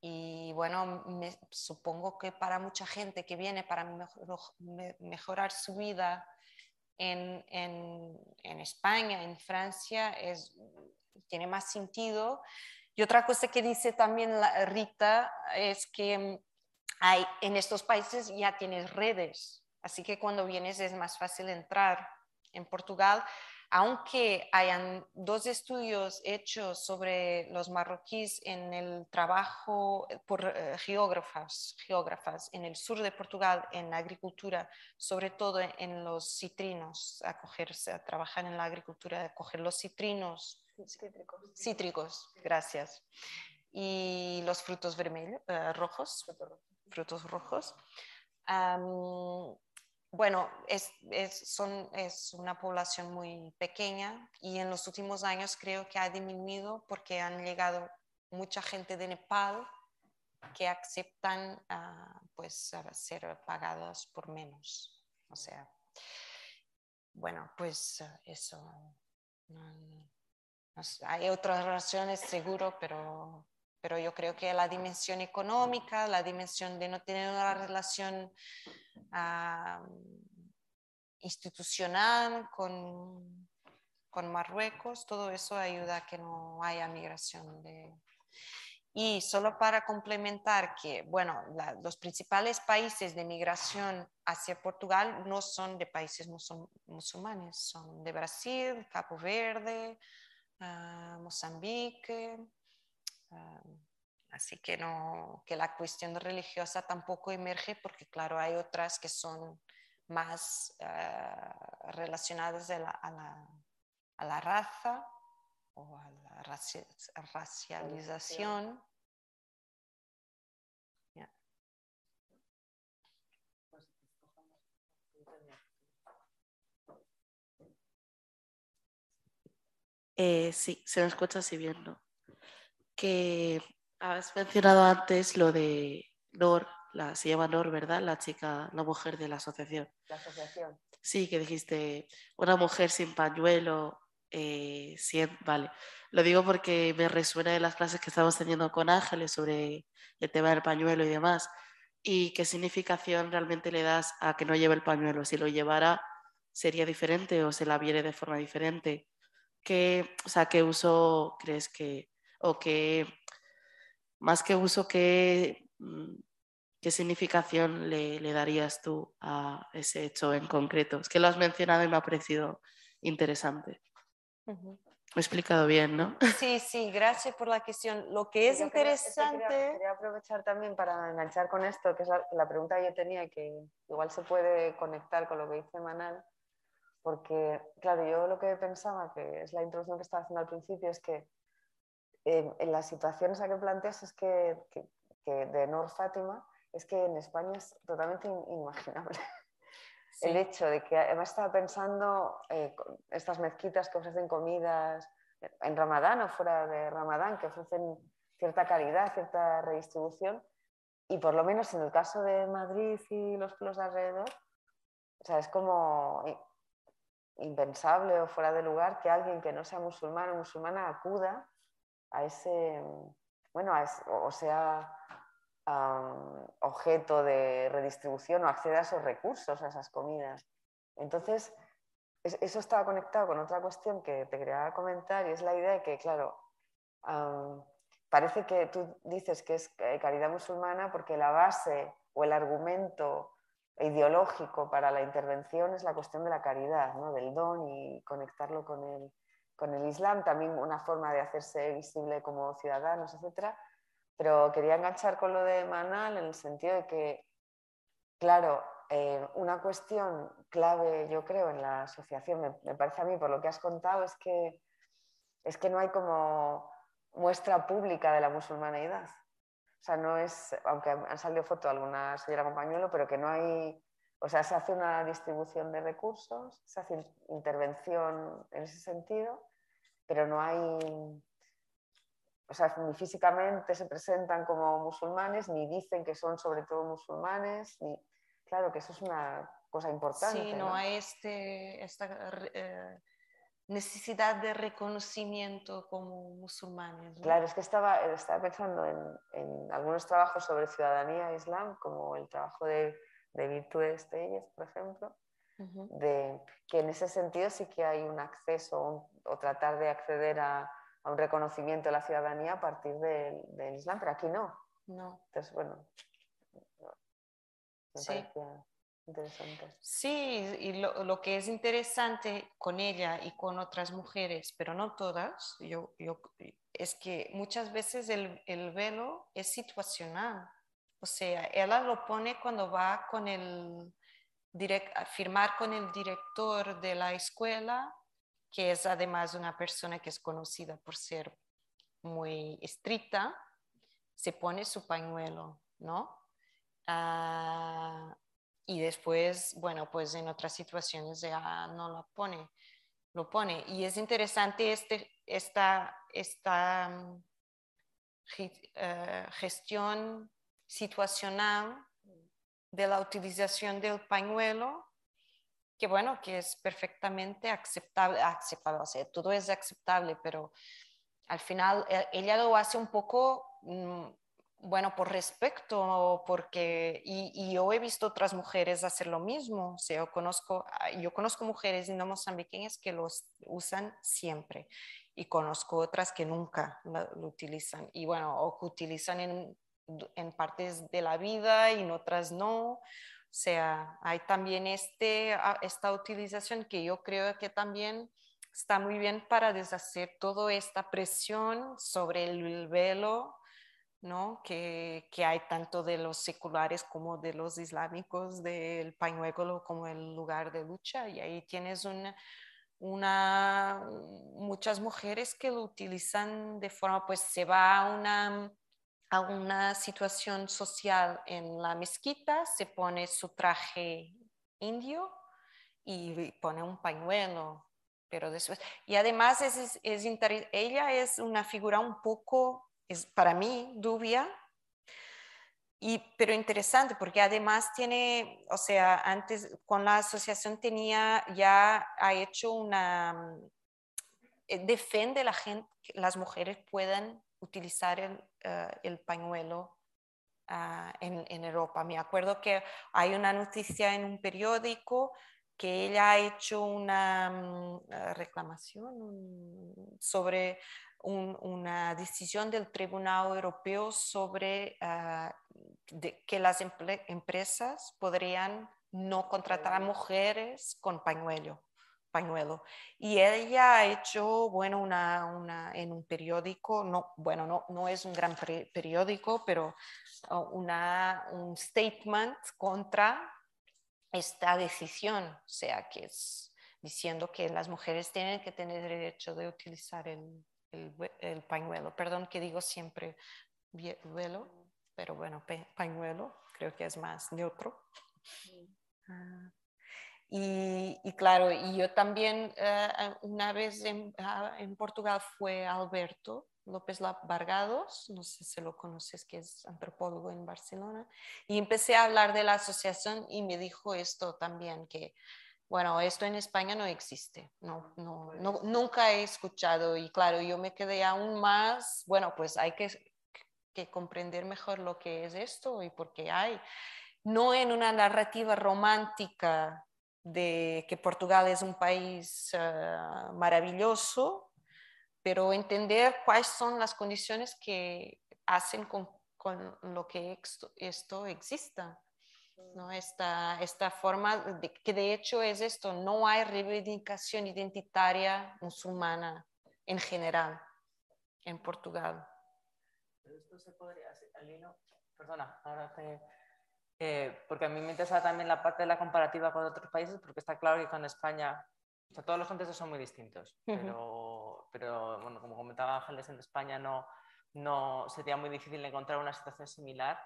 D: y bueno, me, supongo que para mucha gente que viene para mejor, mejorar su vida, en, en, en, España, en Francia, es, tiene más sentido. Y otra cosa que dice también la, Rita es que hay, en estos países ya tienes redes, así que cuando vienes es más fácil entrar. En Portugal aunque hayan dos estudios hechos sobre los marroquíes en el trabajo por uh, geógrafas, geógrafas en el sur de Portugal en la agricultura, sobre todo en los citrinos, a, cogerse, a trabajar en la agricultura, a coger los citrinos.
C: Cítricos,
D: cítricos gracias, y los frutos vermelhos, uh, rojos, frutos rojos. Um, bueno, es, es, son, es, una población muy pequeña y en los últimos años creo que ha disminuido porque han llegado mucha gente de Nepal que aceptan uh, pues ser pagados por menos. O sea, bueno, pues uh, eso. No, hay otras razones seguro, pero, pero yo creo que la dimensión económica, la dimensión de no tener una relación uh, institucional con, con, Marruecos, todo eso ayuda a que no haya migración de... Y solo para complementar que, bueno, la, los principales países de migración hacia Portugal no son de países musul musulmanes, son de Brasil, Capo Verde, uh, Mozambique. Uh, así que, no, que la cuestión religiosa tampoco emerge porque, claro, hay otras que son más uh, relacionadas a la, a, la, a la, raza o a la raci racialización. Yeah.
F: Eh, sí, se nos escucha así bien, ¿no? Que has mencionado antes lo de Nor, la, se llama Nor, ¿verdad? La chica, la mujer de la asociación.
C: La asociación.
F: Sí, que dijiste, una mujer sin pañuelo Eh, vale. Lo digo porque me resuena de las clases que estamos teniendo con Ángeles sobre el tema del pañuelo y demás. ¿Y qué significación realmente le das a que no lleve el pañuelo? Si lo llevara, ¿sería diferente o se la viere de forma diferente? ¿Qué, o sea, ¿qué uso crees que, o qué, más que uso, qué, mm, qué significación le, le darías tú a ese hecho en concreto? Es que lo has mencionado y me ha parecido interesante. Me he explicado bien, ¿no?
D: Sí, sí, gracias por la cuestión. Lo que es interesante...
C: Quería, aprovechar también para enganchar con esto, que es la, pregunta que yo tenía, que igual se puede conectar con lo que dice Manal, porque, claro, yo lo que pensaba, que es la introducción que estaba haciendo al principio, es que en las situaciones a que planteas es que, que, de Nor Fátima, es que en España es totalmente inimaginable el hecho de que además estaba pensando eh, estas mezquitas que ofrecen comidas en Ramadán o fuera de Ramadán, que ofrecen cierta calidad, cierta redistribución, y por lo menos en el caso de Madrid y los pueblos de alrededor, o sea, es como impensable o fuera de lugar que alguien que no sea musulmán o musulmana acuda a ese, bueno, o sea, objeto de redistribución o accede a esos recursos, a esas comidas. Entonces, eso estaba conectado con otra cuestión que te quería comentar y es la idea de que, claro, parece que tú dices que es caridad musulmana porque la base o el argumento ideológico para la intervención es la cuestión de la caridad, ¿no? del don y conectarlo con el, con el Islam, también una forma de hacerse visible como ciudadanos, etcétera pero quería enganchar con lo de Manal en el sentido de que, claro, eh, una cuestión clave, yo creo, en la asociación, me, parece a mí, por lo que has contado, es que, es que no hay como muestra pública de la musulmanidad. O sea, no es, aunque han salido fotos de alguna señora compañuelo, pero que no hay, o sea, se hace una distribución de recursos, se hace intervención en ese sentido, pero no hay o sea, ni físicamente se presentan como musulmanes, ni dicen que son sobre todo musulmanes, ni... Claro que eso es una cosa importante.
D: Sí, no, hay este, esta eh, necesidad de reconocimiento como musulmanes.
C: Claro, es que estaba, estaba pensando en, en, algunos trabajos sobre ciudadanía e islam, como el trabajo de, de Virtudes Telles, por ejemplo, de, que en ese sentido sí que hay un acceso o tratar de acceder a a un reconocimiento de la ciudadanía a partir del, Islam, pero aquí no.
D: No.
C: Entonces, bueno, me
D: sí.
C: interesante.
D: Sí, y lo, que es interesante con ella y con otras mujeres, pero no todas, yo, yo, es que muchas veces el, el velo es situacional. O sea, ella lo pone cuando va con el direct, firmar con el director de la escuela que es además una persona que es conocida por ser muy estricta, se pone su pañuelo, ¿no? Ah, y después, bueno, pues en otras situaciones ya no lo pone, lo pone. Y es interesante este, esta, esta eh, gestión situacional de la utilización del pañuelo que bueno, que es perfectamente aceptable, aceptable, o sea, todo es aceptable, pero al final e, ella lo hace un poco, mm, bueno, por respecto, porque, y, yo he visto otras mujeres hacer lo mismo, o sea, yo conozco, ah, yo conozco mujeres no mozambiqueñas que los usan siempre, y conozco otras que nunca lo, utilizan, y bueno, o que utilizan en, en partes de la vida y en otras no, o sea, hay también este, ah, esta utilización que yo creo que también está muy bien para deshacer toda esta presión sobre el velo, ¿no? Que, que, hay tanto de los seculares como de los islámicos, del pañuelo como el lugar de lucha. Y ahí tienes una, una, muchas mujeres que lo utilizan de forma, pues se va a una a una situación social en la mezquita, se pone su traje indio y pone un pañuelo, pero después, y además es, es, ella es una figura un poco, es, para mí, dubia, y, pero interesante porque además tiene, o sea, antes con la asociación tenía, ya ha hecho una, eh, defiende la gente, que las mujeres puedan utilizar el, el pañuelo ah, en, en, Europa. Me acuerdo que hay una noticia en un periódico que ella ha hecho una mm, reclamación sobre una decisión del Tribunal Europeo sobre ah, que las empresas podrían no contratar a mujeres con pañuelo. Pañuelo. Y ella ha hecho, bueno, una, una, en un periódico, no, bueno, no, no es un gran periódico, pero ah, una, un statement contra esta decisión, o sea, que es diciendo que las mujeres tienen que tener derecho de utilizar el, el, pañuelo. Perdón que digo siempre velo, pero bueno, pañuelo creo que es más neutro. Ah, y, y, claro, y yo también eh, una vez en, ah, en, Portugal fue Alberto López Vargados, no sé si lo conoces, que es antropólogo en Barcelona, y empecé a hablar de la asociación y me dijo esto también, que bueno, esto en España no existe, no, no, no, nunca he escuchado y claro, yo me quedé aún más, bueno, pues hay que, que comprender mejor lo que es esto y por qué hay, no en una narrativa romántica de que Portugal es un país eh, maravilloso, pero entender cuáles son las condiciones que hacen con, con lo que esto, esto exista. ¿no? Esta, esta forma, que de hecho es esto, no hay reivindicación identitaria musulmana en general en Portugal.
B: Esto se podría hacer, Alino, perdona, ahora te... Eh, porque a mí me interesa también la parte de la comparativa con otros países, porque está claro que con España, o sea, todos los contextos son muy distintos, pero, pero bueno, como comentaba Ángeles, en España no, no sería muy difícil encontrar una situación similar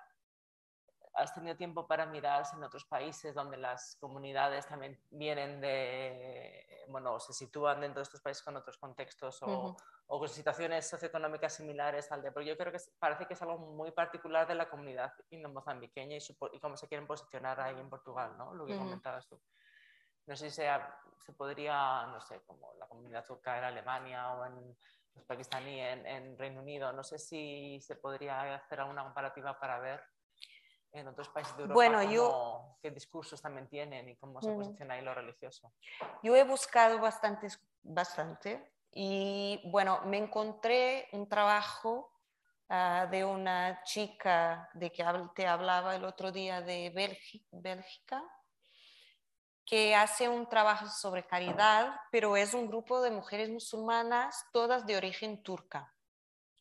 B: has tenido tiempo para mirar en otros países donde las comunidades también vienen de, bueno, se sitúan dentro de estos países con otros contextos o, o con situaciones socioeconómicas similares al de, pero yo creo que parece que es algo muy particular de la comunidad mozambiqueña y, y cómo se quieren posicionar ahí en Portugal, ¿no? Lo que comentabas tú. No sé si sea, se podría, no sé, como la comunidad turca en Alemania o en los pakistaní en, en Reino Unido, no sé si se podría hacer alguna comparativa para ver en otros países de Europa
D: bueno, yo,
B: qué discursos también tienen y cómo se posiciona ahí lo religioso.
D: Yo he buscado bastante, bastante y bueno, me encontré un trabajo uh, de una chica de que te hablaba el otro día de Bélgica, que hace un trabajo sobre caridad, pero es un grupo de mujeres musulmanas, todas de origen turca.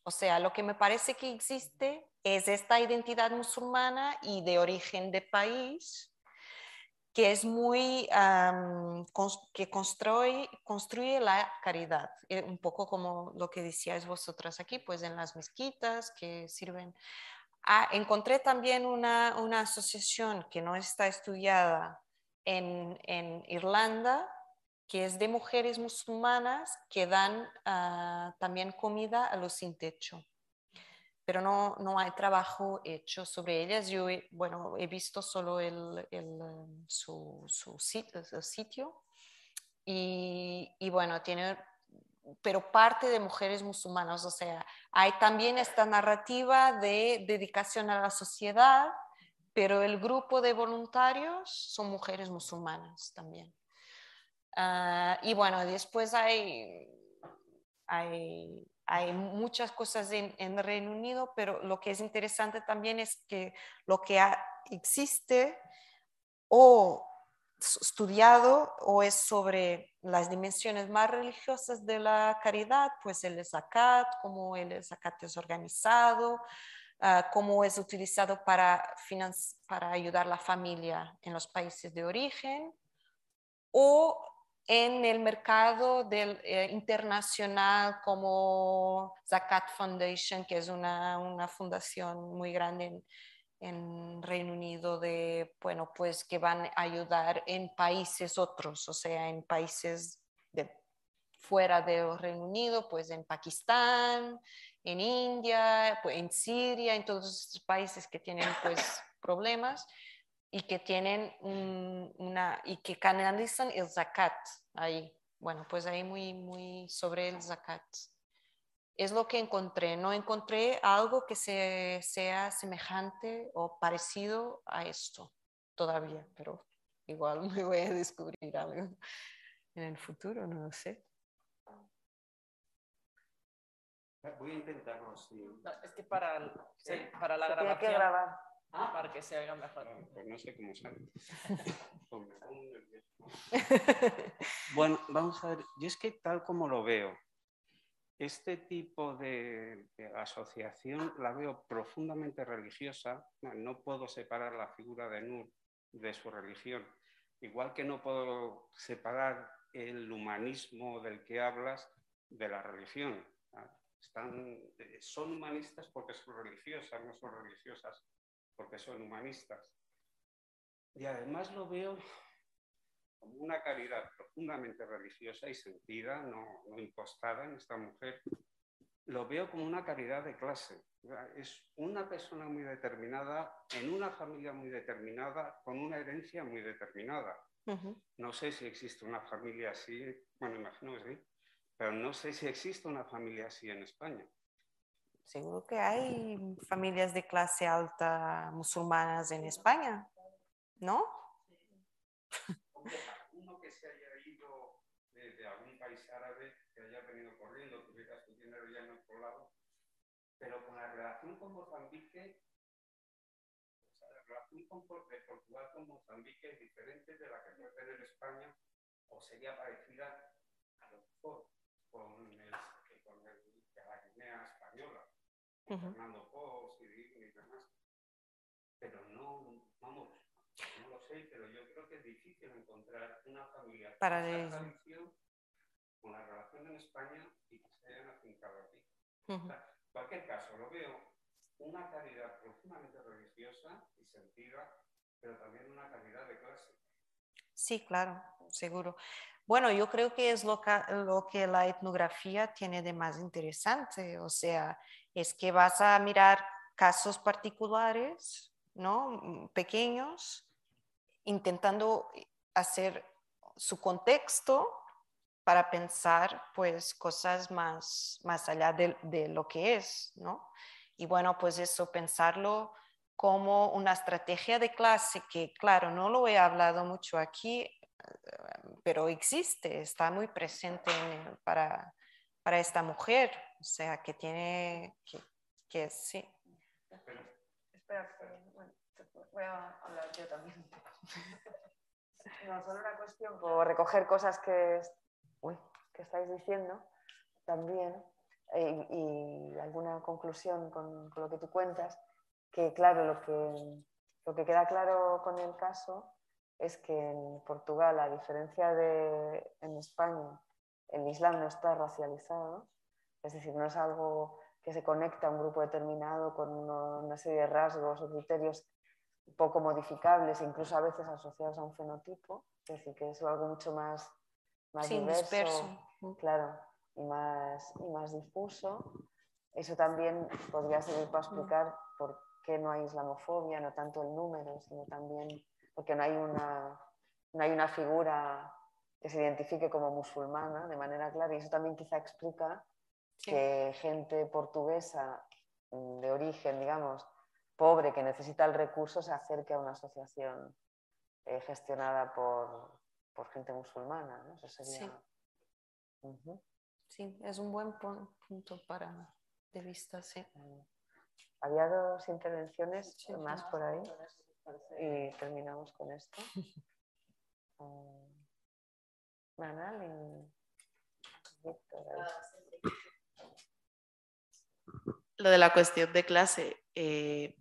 D: O sea, lo que me parece que existe es esta identidad musulmana y de origen de país que es muy, que construye, construye la caridad, eh, un poco como lo que decíais vosotras aquí, pues en las mezquitas que sirven. Ah, encontré también una, una, asociación que no está estudiada en, en, Irlanda, que es de mujeres musulmanas que dan ah, también comida a los sin techo pero no, no hay trabajo hecho sobre ellas. Yo, he, bueno, he visto solo el, el, su, su, sitio, y, y, bueno, tiene, pero parte de mujeres musulmanas, o sea, hay también esta narrativa de dedicación a la sociedad, pero el grupo de voluntarios son mujeres musulmanas también. Uh, y bueno, después hay, hay hay muchas cosas en, en, Reino Unido, pero lo que es interesante también es que lo que existe o estudiado o es sobre las dimensiones más religiosas de la caridad, pues el zakat, cómo el zakat es organizado, uh, cómo es utilizado para, para ayudar a la familia en los países de origen, o en el mercado del, eh, internacional como Zakat Foundation, que es una, una fundación muy grande en, en, Reino Unido de, bueno, pues que van a ayudar en países otros, o sea, en países de, fuera del Reino Unido, pues en Pakistán, en India, pues en Siria, en todos estos países que tienen pues problemas y que tienen una y que canalizan el zakat ahí Bueno, pues ahí muy, muy sobre el zakat. Es lo que encontré. No encontré algo que sea semejante o parecido a esto todavía, pero igual me voy a descubrir algo en el futuro, no lo sé.
E: Voy a intentarlo, sí.
B: es que para, para la
C: grabación... grabar.
B: Ah, para que se oiga mejor.
E: Ah, pues no sé cómo sale. bueno, vamos a ver. Yo es que tal como lo veo, este tipo de, asociación la veo profundamente religiosa. No puedo separar la figura de Nur de su religión. Igual que no puedo separar el humanismo del que hablas de la religión. Están, son humanistas porque son religiosas, no son religiosas porque son humanistas. Y además lo veo como una caridad profundamente religiosa y sentida, no, no impostada en esta mujer. Lo veo como una caridad de clase. Es una persona muy determinada, en una familia muy determinada, con una herencia muy determinada. No sé si existe una familia así, bueno, imagino que sí, pero no sé si existe una familia así en España.
D: Seguro que hay familias de clase alta musulmanas en España, ¿no?
E: Uno que se haya ido de, algún país árabe, que haya venido corriendo, tuviera su dinero ya en otro lado, pero con la relación con Mozambique, o sea, la relación con, de Portugal con Mozambique es diferente de la que puede tener España, o sería parecida a lo mejor con, el, con el, la Guinea española Fernando Pos y, demás. Pero no, vamos, no lo sé, pero yo creo que es difícil encontrar una familia
D: para con
E: tradición, con la relación en España y que se hayan afincado aquí. en cualquier caso, lo veo una calidad profundamente religiosa y sentida, pero también una calidad de clase.
D: Sí, claro, seguro. Bueno, yo creo que es lo lo que la etnografía tiene de más interesante, o sea, es que vas a mirar casos particulares, ¿no? Pequeños, intentando hacer su contexto para pensar pues cosas más, más allá de, de, lo que es, ¿no? Y bueno, pues eso, pensarlo como una estrategia de clase que, claro, no lo he hablado mucho aquí, pero existe, está muy presente para, para esta mujer, o sea, que tiene, que, que sí.
C: Espera, voy a hablar yo también No, solo una cuestión por recoger cosas que, que estáis diciendo también eh, y, alguna conclusión con, con, lo que tú cuentas, que claro, lo que, lo que queda claro con el caso es que en Portugal, a diferencia de en España, el Islam no está racializado, es decir, no es algo que se conecta a un grupo determinado con una serie de rasgos o criterios poco modificables, incluso a veces asociados a un fenotipo, es decir, que es algo mucho más, más diverso, claro, y más, y más difuso. Eso también podría servir para explicar por qué no hay islamofobia, no tanto el número, sino también porque no hay una, no hay una figura que se identifique como musulmana de manera clara y eso también quizá explica que gente portuguesa mm, de origen, digamos, pobre, que necesita el recurso, se acerque a una asociación eh, gestionada por, por, gente musulmana. ¿no? Eso sería...
D: sí. sí. es un buen punto para de vista, sí. Mm.
C: Había dos intervenciones más por ahí y terminamos con esto. Manal y Víctor.
F: Lo de la cuestión de clase, eh,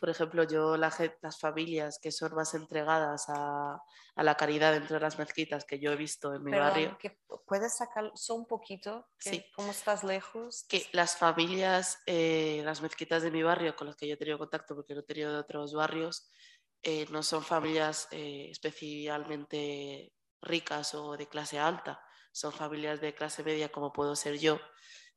F: por ejemplo, yo las familias que son más entregadas a, la caridad dentro de las mezquitas que yo he visto en mi barrio.
D: Que ¿Puedes sacar un poquito?
F: sí.
D: ¿Cómo estás lejos?
F: Que las familias, eh, las mezquitas de mi barrio con las que yo he tenido contacto, porque no he tenido de otros barrios, eh, no son familias especialmente ricas o de clase alta, son familias de clase media como puedo ser yo,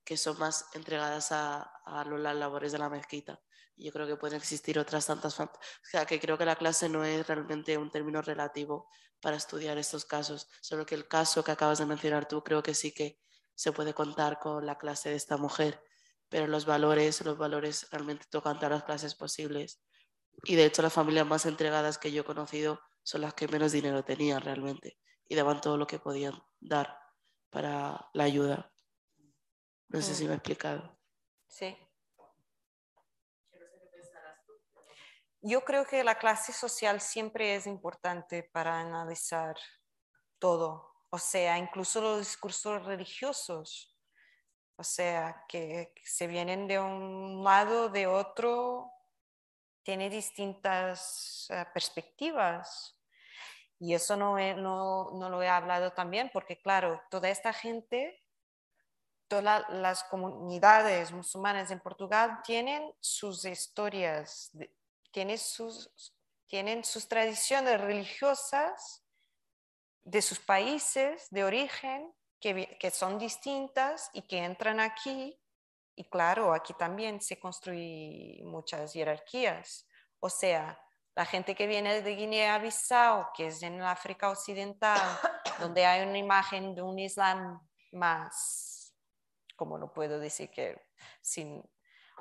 F: que son más entregadas a, a las labores de la mezquita. yo creo que pueden existir otras tantas. O sea, que creo que la clase no es realmente un término relativo para estudiar estos casos, solo que el caso que acabas de mencionar tú creo que sí que se puede contar con la clase de esta mujer, pero los valores, los valores realmente tocan todas las clases posibles. Y de hecho las familias más entregadas que yo he conocido son las que menos dinero tenían realmente y daban todo lo que podían dar para la ayuda. No sé si me he explicado.
D: Sí. Yo creo que la clase social siempre es importante para analizar todo, o sea, incluso los discursos religiosos, o sea, que, se vienen de un lado, de otro, tiene distintas eh, perspectivas. Y eso no, no, no, lo he hablado también, porque claro, toda esta gente, todas las comunidades musulmanas en Portugal tienen sus historias, tienen sus, tienen sus tradiciones religiosas de sus países de origen que, que, son distintas y que entran aquí. Y claro, aquí también se construyen muchas jerarquías. O sea, la gente que viene de Guinea-Bissau, que es en África Occidental, donde hay una imagen de un Islam más, como no puedo decir que sin,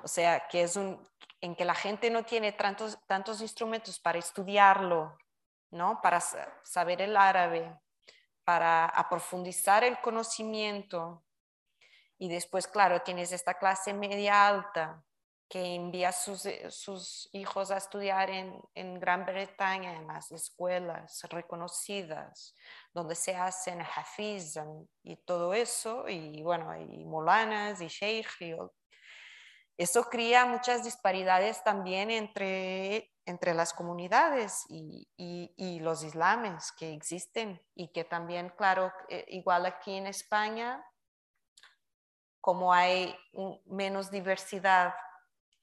D: o sea, que es un, en que la gente no tiene tantos, tantos instrumentos para estudiarlo, ¿no? Para saber el árabe, para aprofundizar el conocimiento. Y después, claro, tienes esta clase media alta que envía sus, eh, sus hijos a estudiar en, Gran Bretaña, en las escuelas reconocidas, donde se hacen hafiz y todo eso, y bueno, y molanas y sheikh. eso crea muchas disparidades también entre, entre las comunidades y, y, y, los islames que existen y que también, claro, eh, igual aquí en España, como hay menos diversidad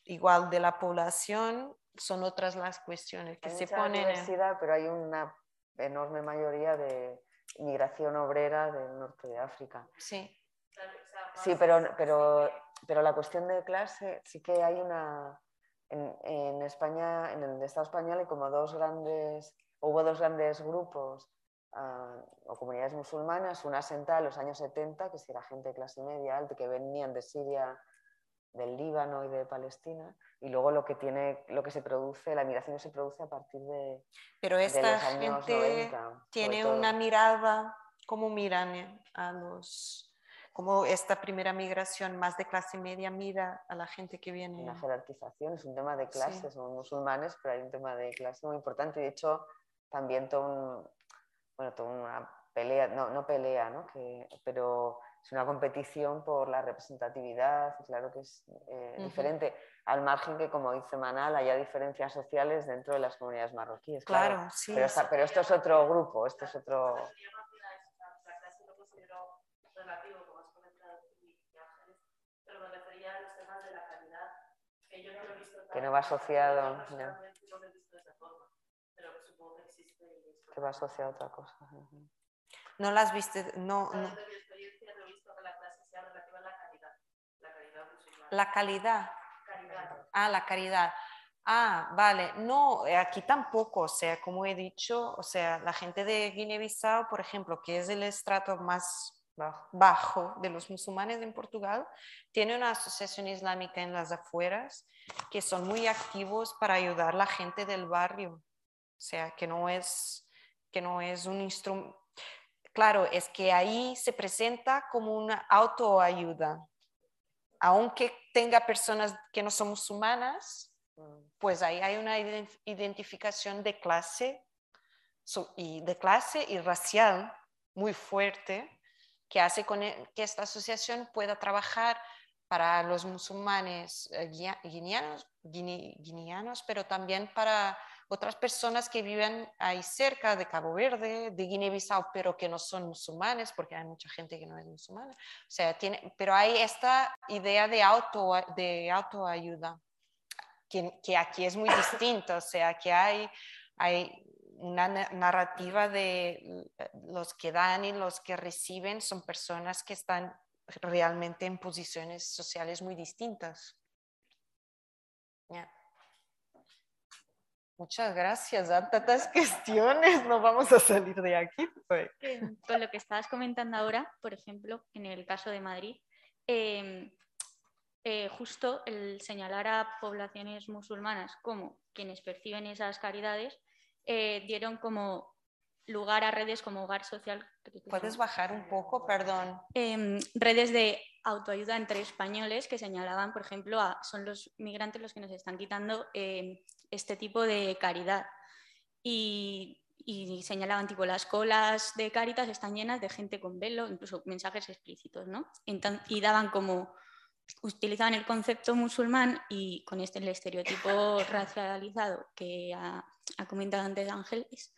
D: igual de la población, son otras las cuestiones que se ponen.
C: diversidad, pero hay una enorme mayoría de inmigración obrera del norte de África.
D: Sí.
C: Sí, pero, pero, pero la cuestión de clase sí que hay una... En, en España, en el Estado español hay como dos grandes, hubo dos grandes grupos uh, o comunidades musulmanas, una asentada en los años 70, que si era gente de clase media alta, que venían de Siria del Líbano y de Palestina y luego lo que tiene lo que se produce la migración se produce a partir de
D: pero esta gente tiene una mirada cómo miran a los como esta primera migración más de clase media mira a la gente que viene
C: una jerarquización es un tema de clases son musulmanes pero hay un tema de clase muy importante. De hecho también todo un, bueno toda una pelea no, no pelea ¿no? Que, pero es una competición por la representatividad, claro que es eh, diferente, al margen que, como dice Manal, haya diferencias sociales dentro de las comunidades marroquíes. Claro, sí. Pero, pero, esto es otro grupo, esto es otro... Que no va asociado. No. Que va asociado a otra cosa.
D: No las viste, no, no. La calidad. Ah, la caridad. Ah, vale. No, eh, aquí tampoco. O sea, como he dicho, o sea, la gente de Guinea-Bissau, por ejemplo, que es el estrato más bajo de los musulmanes en Portugal, tiene una asociación islámica en las afueras que son muy activos para ayudar a la gente del barrio. O sea, que no es, que no es un instrumento. Claro, es que ahí se presenta como una autoayuda aunque tenga personas que no son musulmanas, pues ahí hay una identificación de clase y de clase y racial muy fuerte que hace e, que esta asociación pueda trabajar para los musulmanes eh, guineanos, guineanos pero también para otras personas que viven ahí cerca de Cabo Verde, de Guinea-Bissau, pero que no son musulmanes, porque hay mucha gente que no es musulmana. O sea, tiene, pero hay esta idea de, auto, de autoayuda, que, que aquí es muy distinta, o sea, que hay, hay una narrativa de los que dan y los que reciben son personas que están realmente en posiciones sociales muy distintas. Muchas gracias. A tantas cuestiones, no vamos a salir de aquí.
I: Pues. Con lo que estabas comentando ahora, por ejemplo, en el caso de Madrid, em, eh, justo el señalar a poblaciones musulmanas como quienes perciben esas caridades, eh, dieron como lugar a redes como Hogar Social.
D: ¿Puedes bajar un poco, perdón?
I: Em, redes de autoayuda entre españoles que señalaban, por ejemplo, a, son los migrantes los que nos están quitando em, este tipo de caridad. Y, señalaban, tipo, las colas de Caritas están llenas de gente con velo, incluso mensajes explícitos, ¿no? y daban como, utilizaban el concepto musulmán y con este el estereotipo racializado que ha, ha comentado antes Ángeles,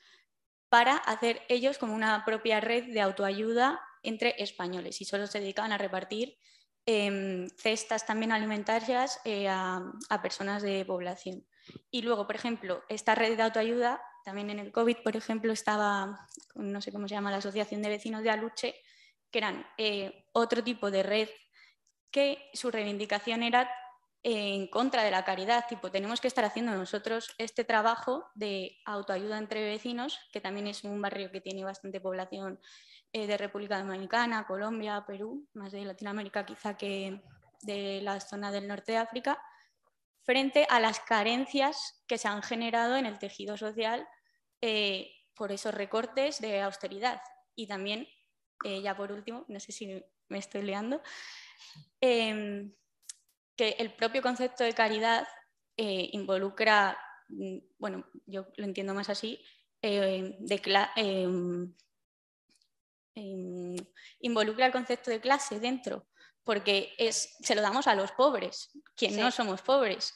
I: para hacer ellos como una propia red de autoayuda entre españoles y solo se dedicaban a repartir em, cestas también alimentarias eh, a, personas de población. Y luego, por ejemplo, esta red de autoayuda, también en el COVID, por ejemplo, estaba, no sé cómo se llama, la Asociación de Vecinos de Aluche, que eran eh, otro tipo de red que su reivindicación era en contra de la caridad, tipo, tenemos que estar haciendo nosotros este trabajo de autoayuda entre vecinos, que también es un barrio que tiene bastante población eh, de República Dominicana, Colombia, Perú, más de Latinoamérica quizá que de la zona del norte de África, frente a las carencias que se han generado en el tejido social eh, por esos recortes de austeridad. Y también, eh, ya por último, no sé si me estoy liando, em, que el propio concepto de caridad eh, involucra, mm, bueno, yo lo entiendo más así, eh, em, em, involucra el concepto de clase dentro, porque es, se lo damos a los pobres, quien no somos pobres.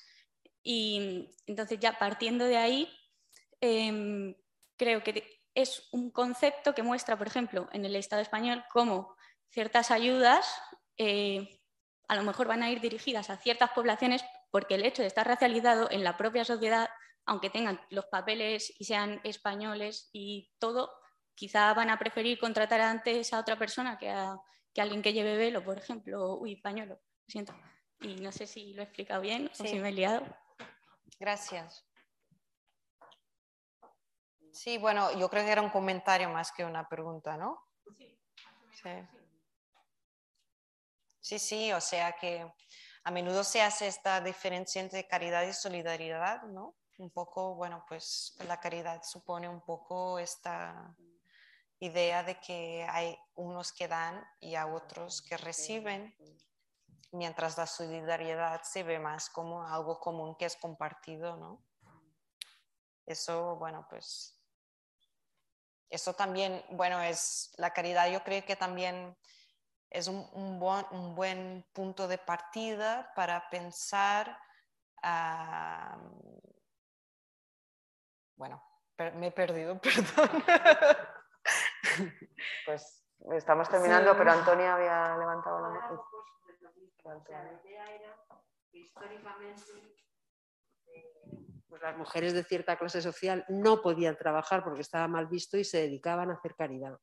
I: Y entonces ya partiendo de ahí, em, creo que es un concepto que muestra, por ejemplo, en el Estado español cómo ciertas ayudas eh, a lo mejor van a ir dirigidas a ciertas poblaciones porque el hecho de estar racializado en la propia sociedad, aunque tengan los papeles y sean españoles y todo, quizá van a preferir contratar antes a otra persona que a, alguien que lleve velo, por ejemplo, uy, pañuelo, lo siento. Y no sé si lo he explicado bien o si me he liado.
D: Gracias. Sí, bueno, yo creo que era un comentario más que una pregunta, ¿no? Sí. sí. Sí, sí, o sea que a menudo se hace esta diferencia entre caridad y solidaridad, ¿no? Un poco, bueno, pues la caridad supone un poco esta idea de que hay unos que dan y a otros que reciben, mientras la solidaridad se ve más como algo común que es compartido, ¿no? Eso, bueno, pues, eso también, bueno, es la caridad, yo creo que también es un, buen, punto de partida para pensar, bueno, me he perdido, perdón.
C: Pues estamos terminando, pero Antonia había levantado la mano.
H: la idea era que históricamente pues las mujeres de cierta clase social no podían trabajar porque estaba mal visto y se dedicaban a hacer caridad.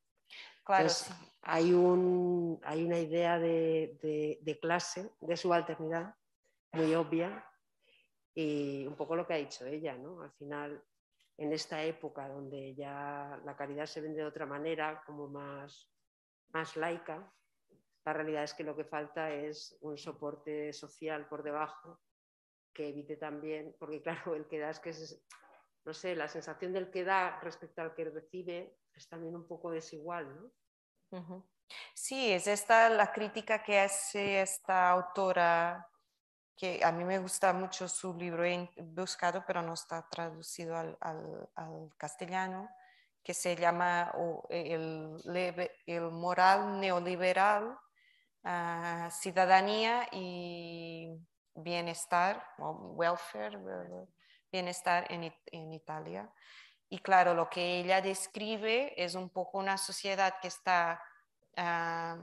D: Claro,
H: hay, un, hay, una idea de, clase, de subalternidad, muy obvia, y un poco lo que ha dicho ella, ¿no? Al final, en esta época donde ya la caridad se vende de otra manera, como más, más laica, la realidad es que lo que falta es un soporte social por debajo que evite también, porque claro, el que da es que es, no sé, la sensación del que da respecto al que recibe es también un poco desigual, ¿no?
D: Sí, es esta la crítica que hace esta autora, que a mí me gusta mucho su libro, he buscado, pero no está traducido al, castellano, que se llama el, moral neoliberal, ah, ciudadanía y bienestar, o welfare, bienestar en, en Italia. Y claro, lo que ella describe es un poco una sociedad que está, ah,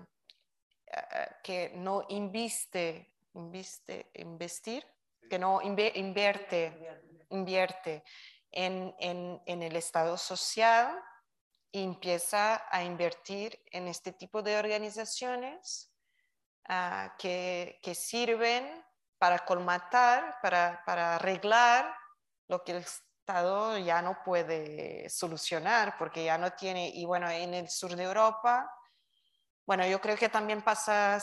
D: ah, que no inviste, inviste, investir, que no invierte, invierte en, en, el Estado social y empieza a invertir en este tipo de organizaciones ah, que, que, sirven para colmatar, para, para arreglar lo que Estado ya no puede solucionar porque ya no tiene, y bueno, en el sur de Europa, bueno, yo creo que también pasa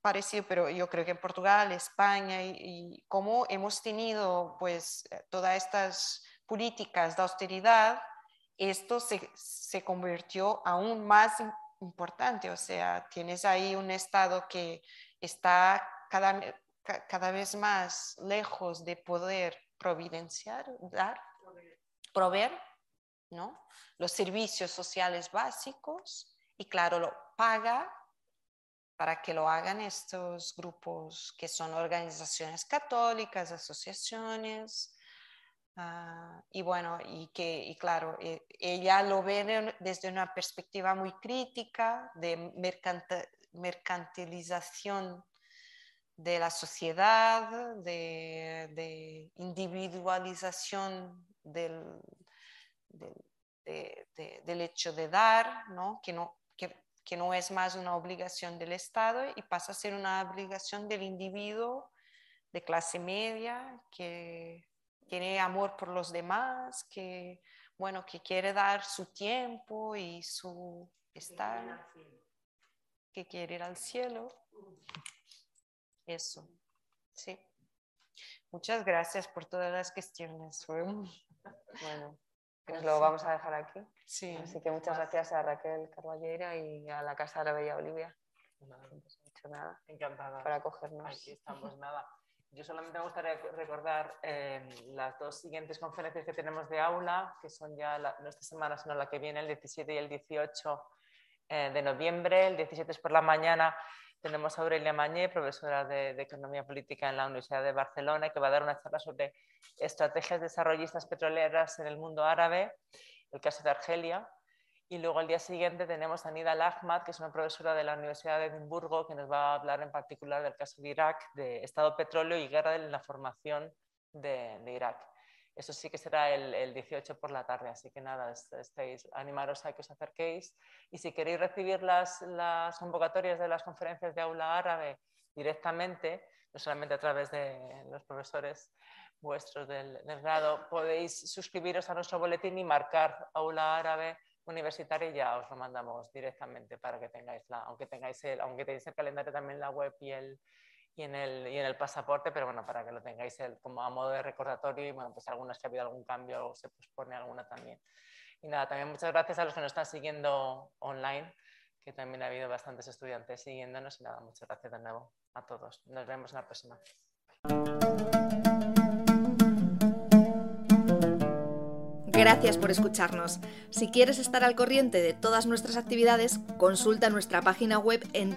D: parecido, pero yo creo que en Portugal, España, y, como hemos tenido pues todas estas políticas de austeridad, esto se, se convirtió aún más importante, o sea, tienes ahí un Estado que está cada, cada vez más lejos de poder providenciar, dar, proveer, ¿no? Los servicios sociales básicos y claro, lo paga para que lo hagan estos grupos que son organizaciones católicas, asociaciones, ah, y bueno, y que, y claro, e, ella lo ve desde una perspectiva muy crítica de mercantilización de la sociedad, de, individualización del, del, hecho de dar, ¿no? Que, no, que, no es más una obligación del Estado y pasa a ser una obligación del individuo de clase media que tiene amor por los demás, que, bueno, que quiere dar su tiempo y su estar, que quiere ir al cielo. Eso, sí. Muchas gracias por todas las cuestiones.
C: Bueno, pues lo vamos a dejar aquí.
D: Sí.
C: Así que muchas gracias a Raquel Carballera y a la Casa de la Bella Olivia. No hecho nada.
B: Encantada.
C: Para acogernos.
B: Aquí estamos, nada. Yo solamente me gustaría recordar eh, las dos siguientes conferencias que tenemos de aula, que son ya no esta semana, sino la que viene, el 17 y el 18 eh, de noviembre. El 17 es por la mañana tenemos a Aurelia Mañé, profesora de, Economía Política en la Universidad de Barcelona, que va a dar una charla sobre estrategias desarrollistas petroleras en el mundo árabe, el caso de Argelia. Y luego el día siguiente tenemos a Nida Ahmad, que es una profesora de la Universidad de Edimburgo, que nos va a hablar en particular del caso de Irak, de Estado petróleo y guerra en la formación de Irak. Eso sí que será el, 18 por la tarde, así que nada, estáis, animaros a que os acerquéis. Y si queréis recibir las, las convocatorias de las conferencias de aula árabe directamente, no solamente a través de los profesores vuestros del, grado, podéis suscribiros a nuestro boletín y marcar aula árabe universitaria y ya os lo mandamos directamente para que tengáis la, aunque tengáis el, aunque tengáis el calendario también la web y el, y en, el, y en el pasaporte, pero bueno, para que lo tengáis como a modo de recordatorio y bueno, pues algunas si ha habido algún cambio o se pospone alguna también. Y nada, también muchas gracias a los que nos están siguiendo online, que también ha habido bastantes estudiantes siguiéndonos y nada, muchas gracias de nuevo a todos. Nos vemos en la próxima.
A: Gracias por escucharnos. Si quieres estar al corriente de todas nuestras actividades, consulta nuestra página web en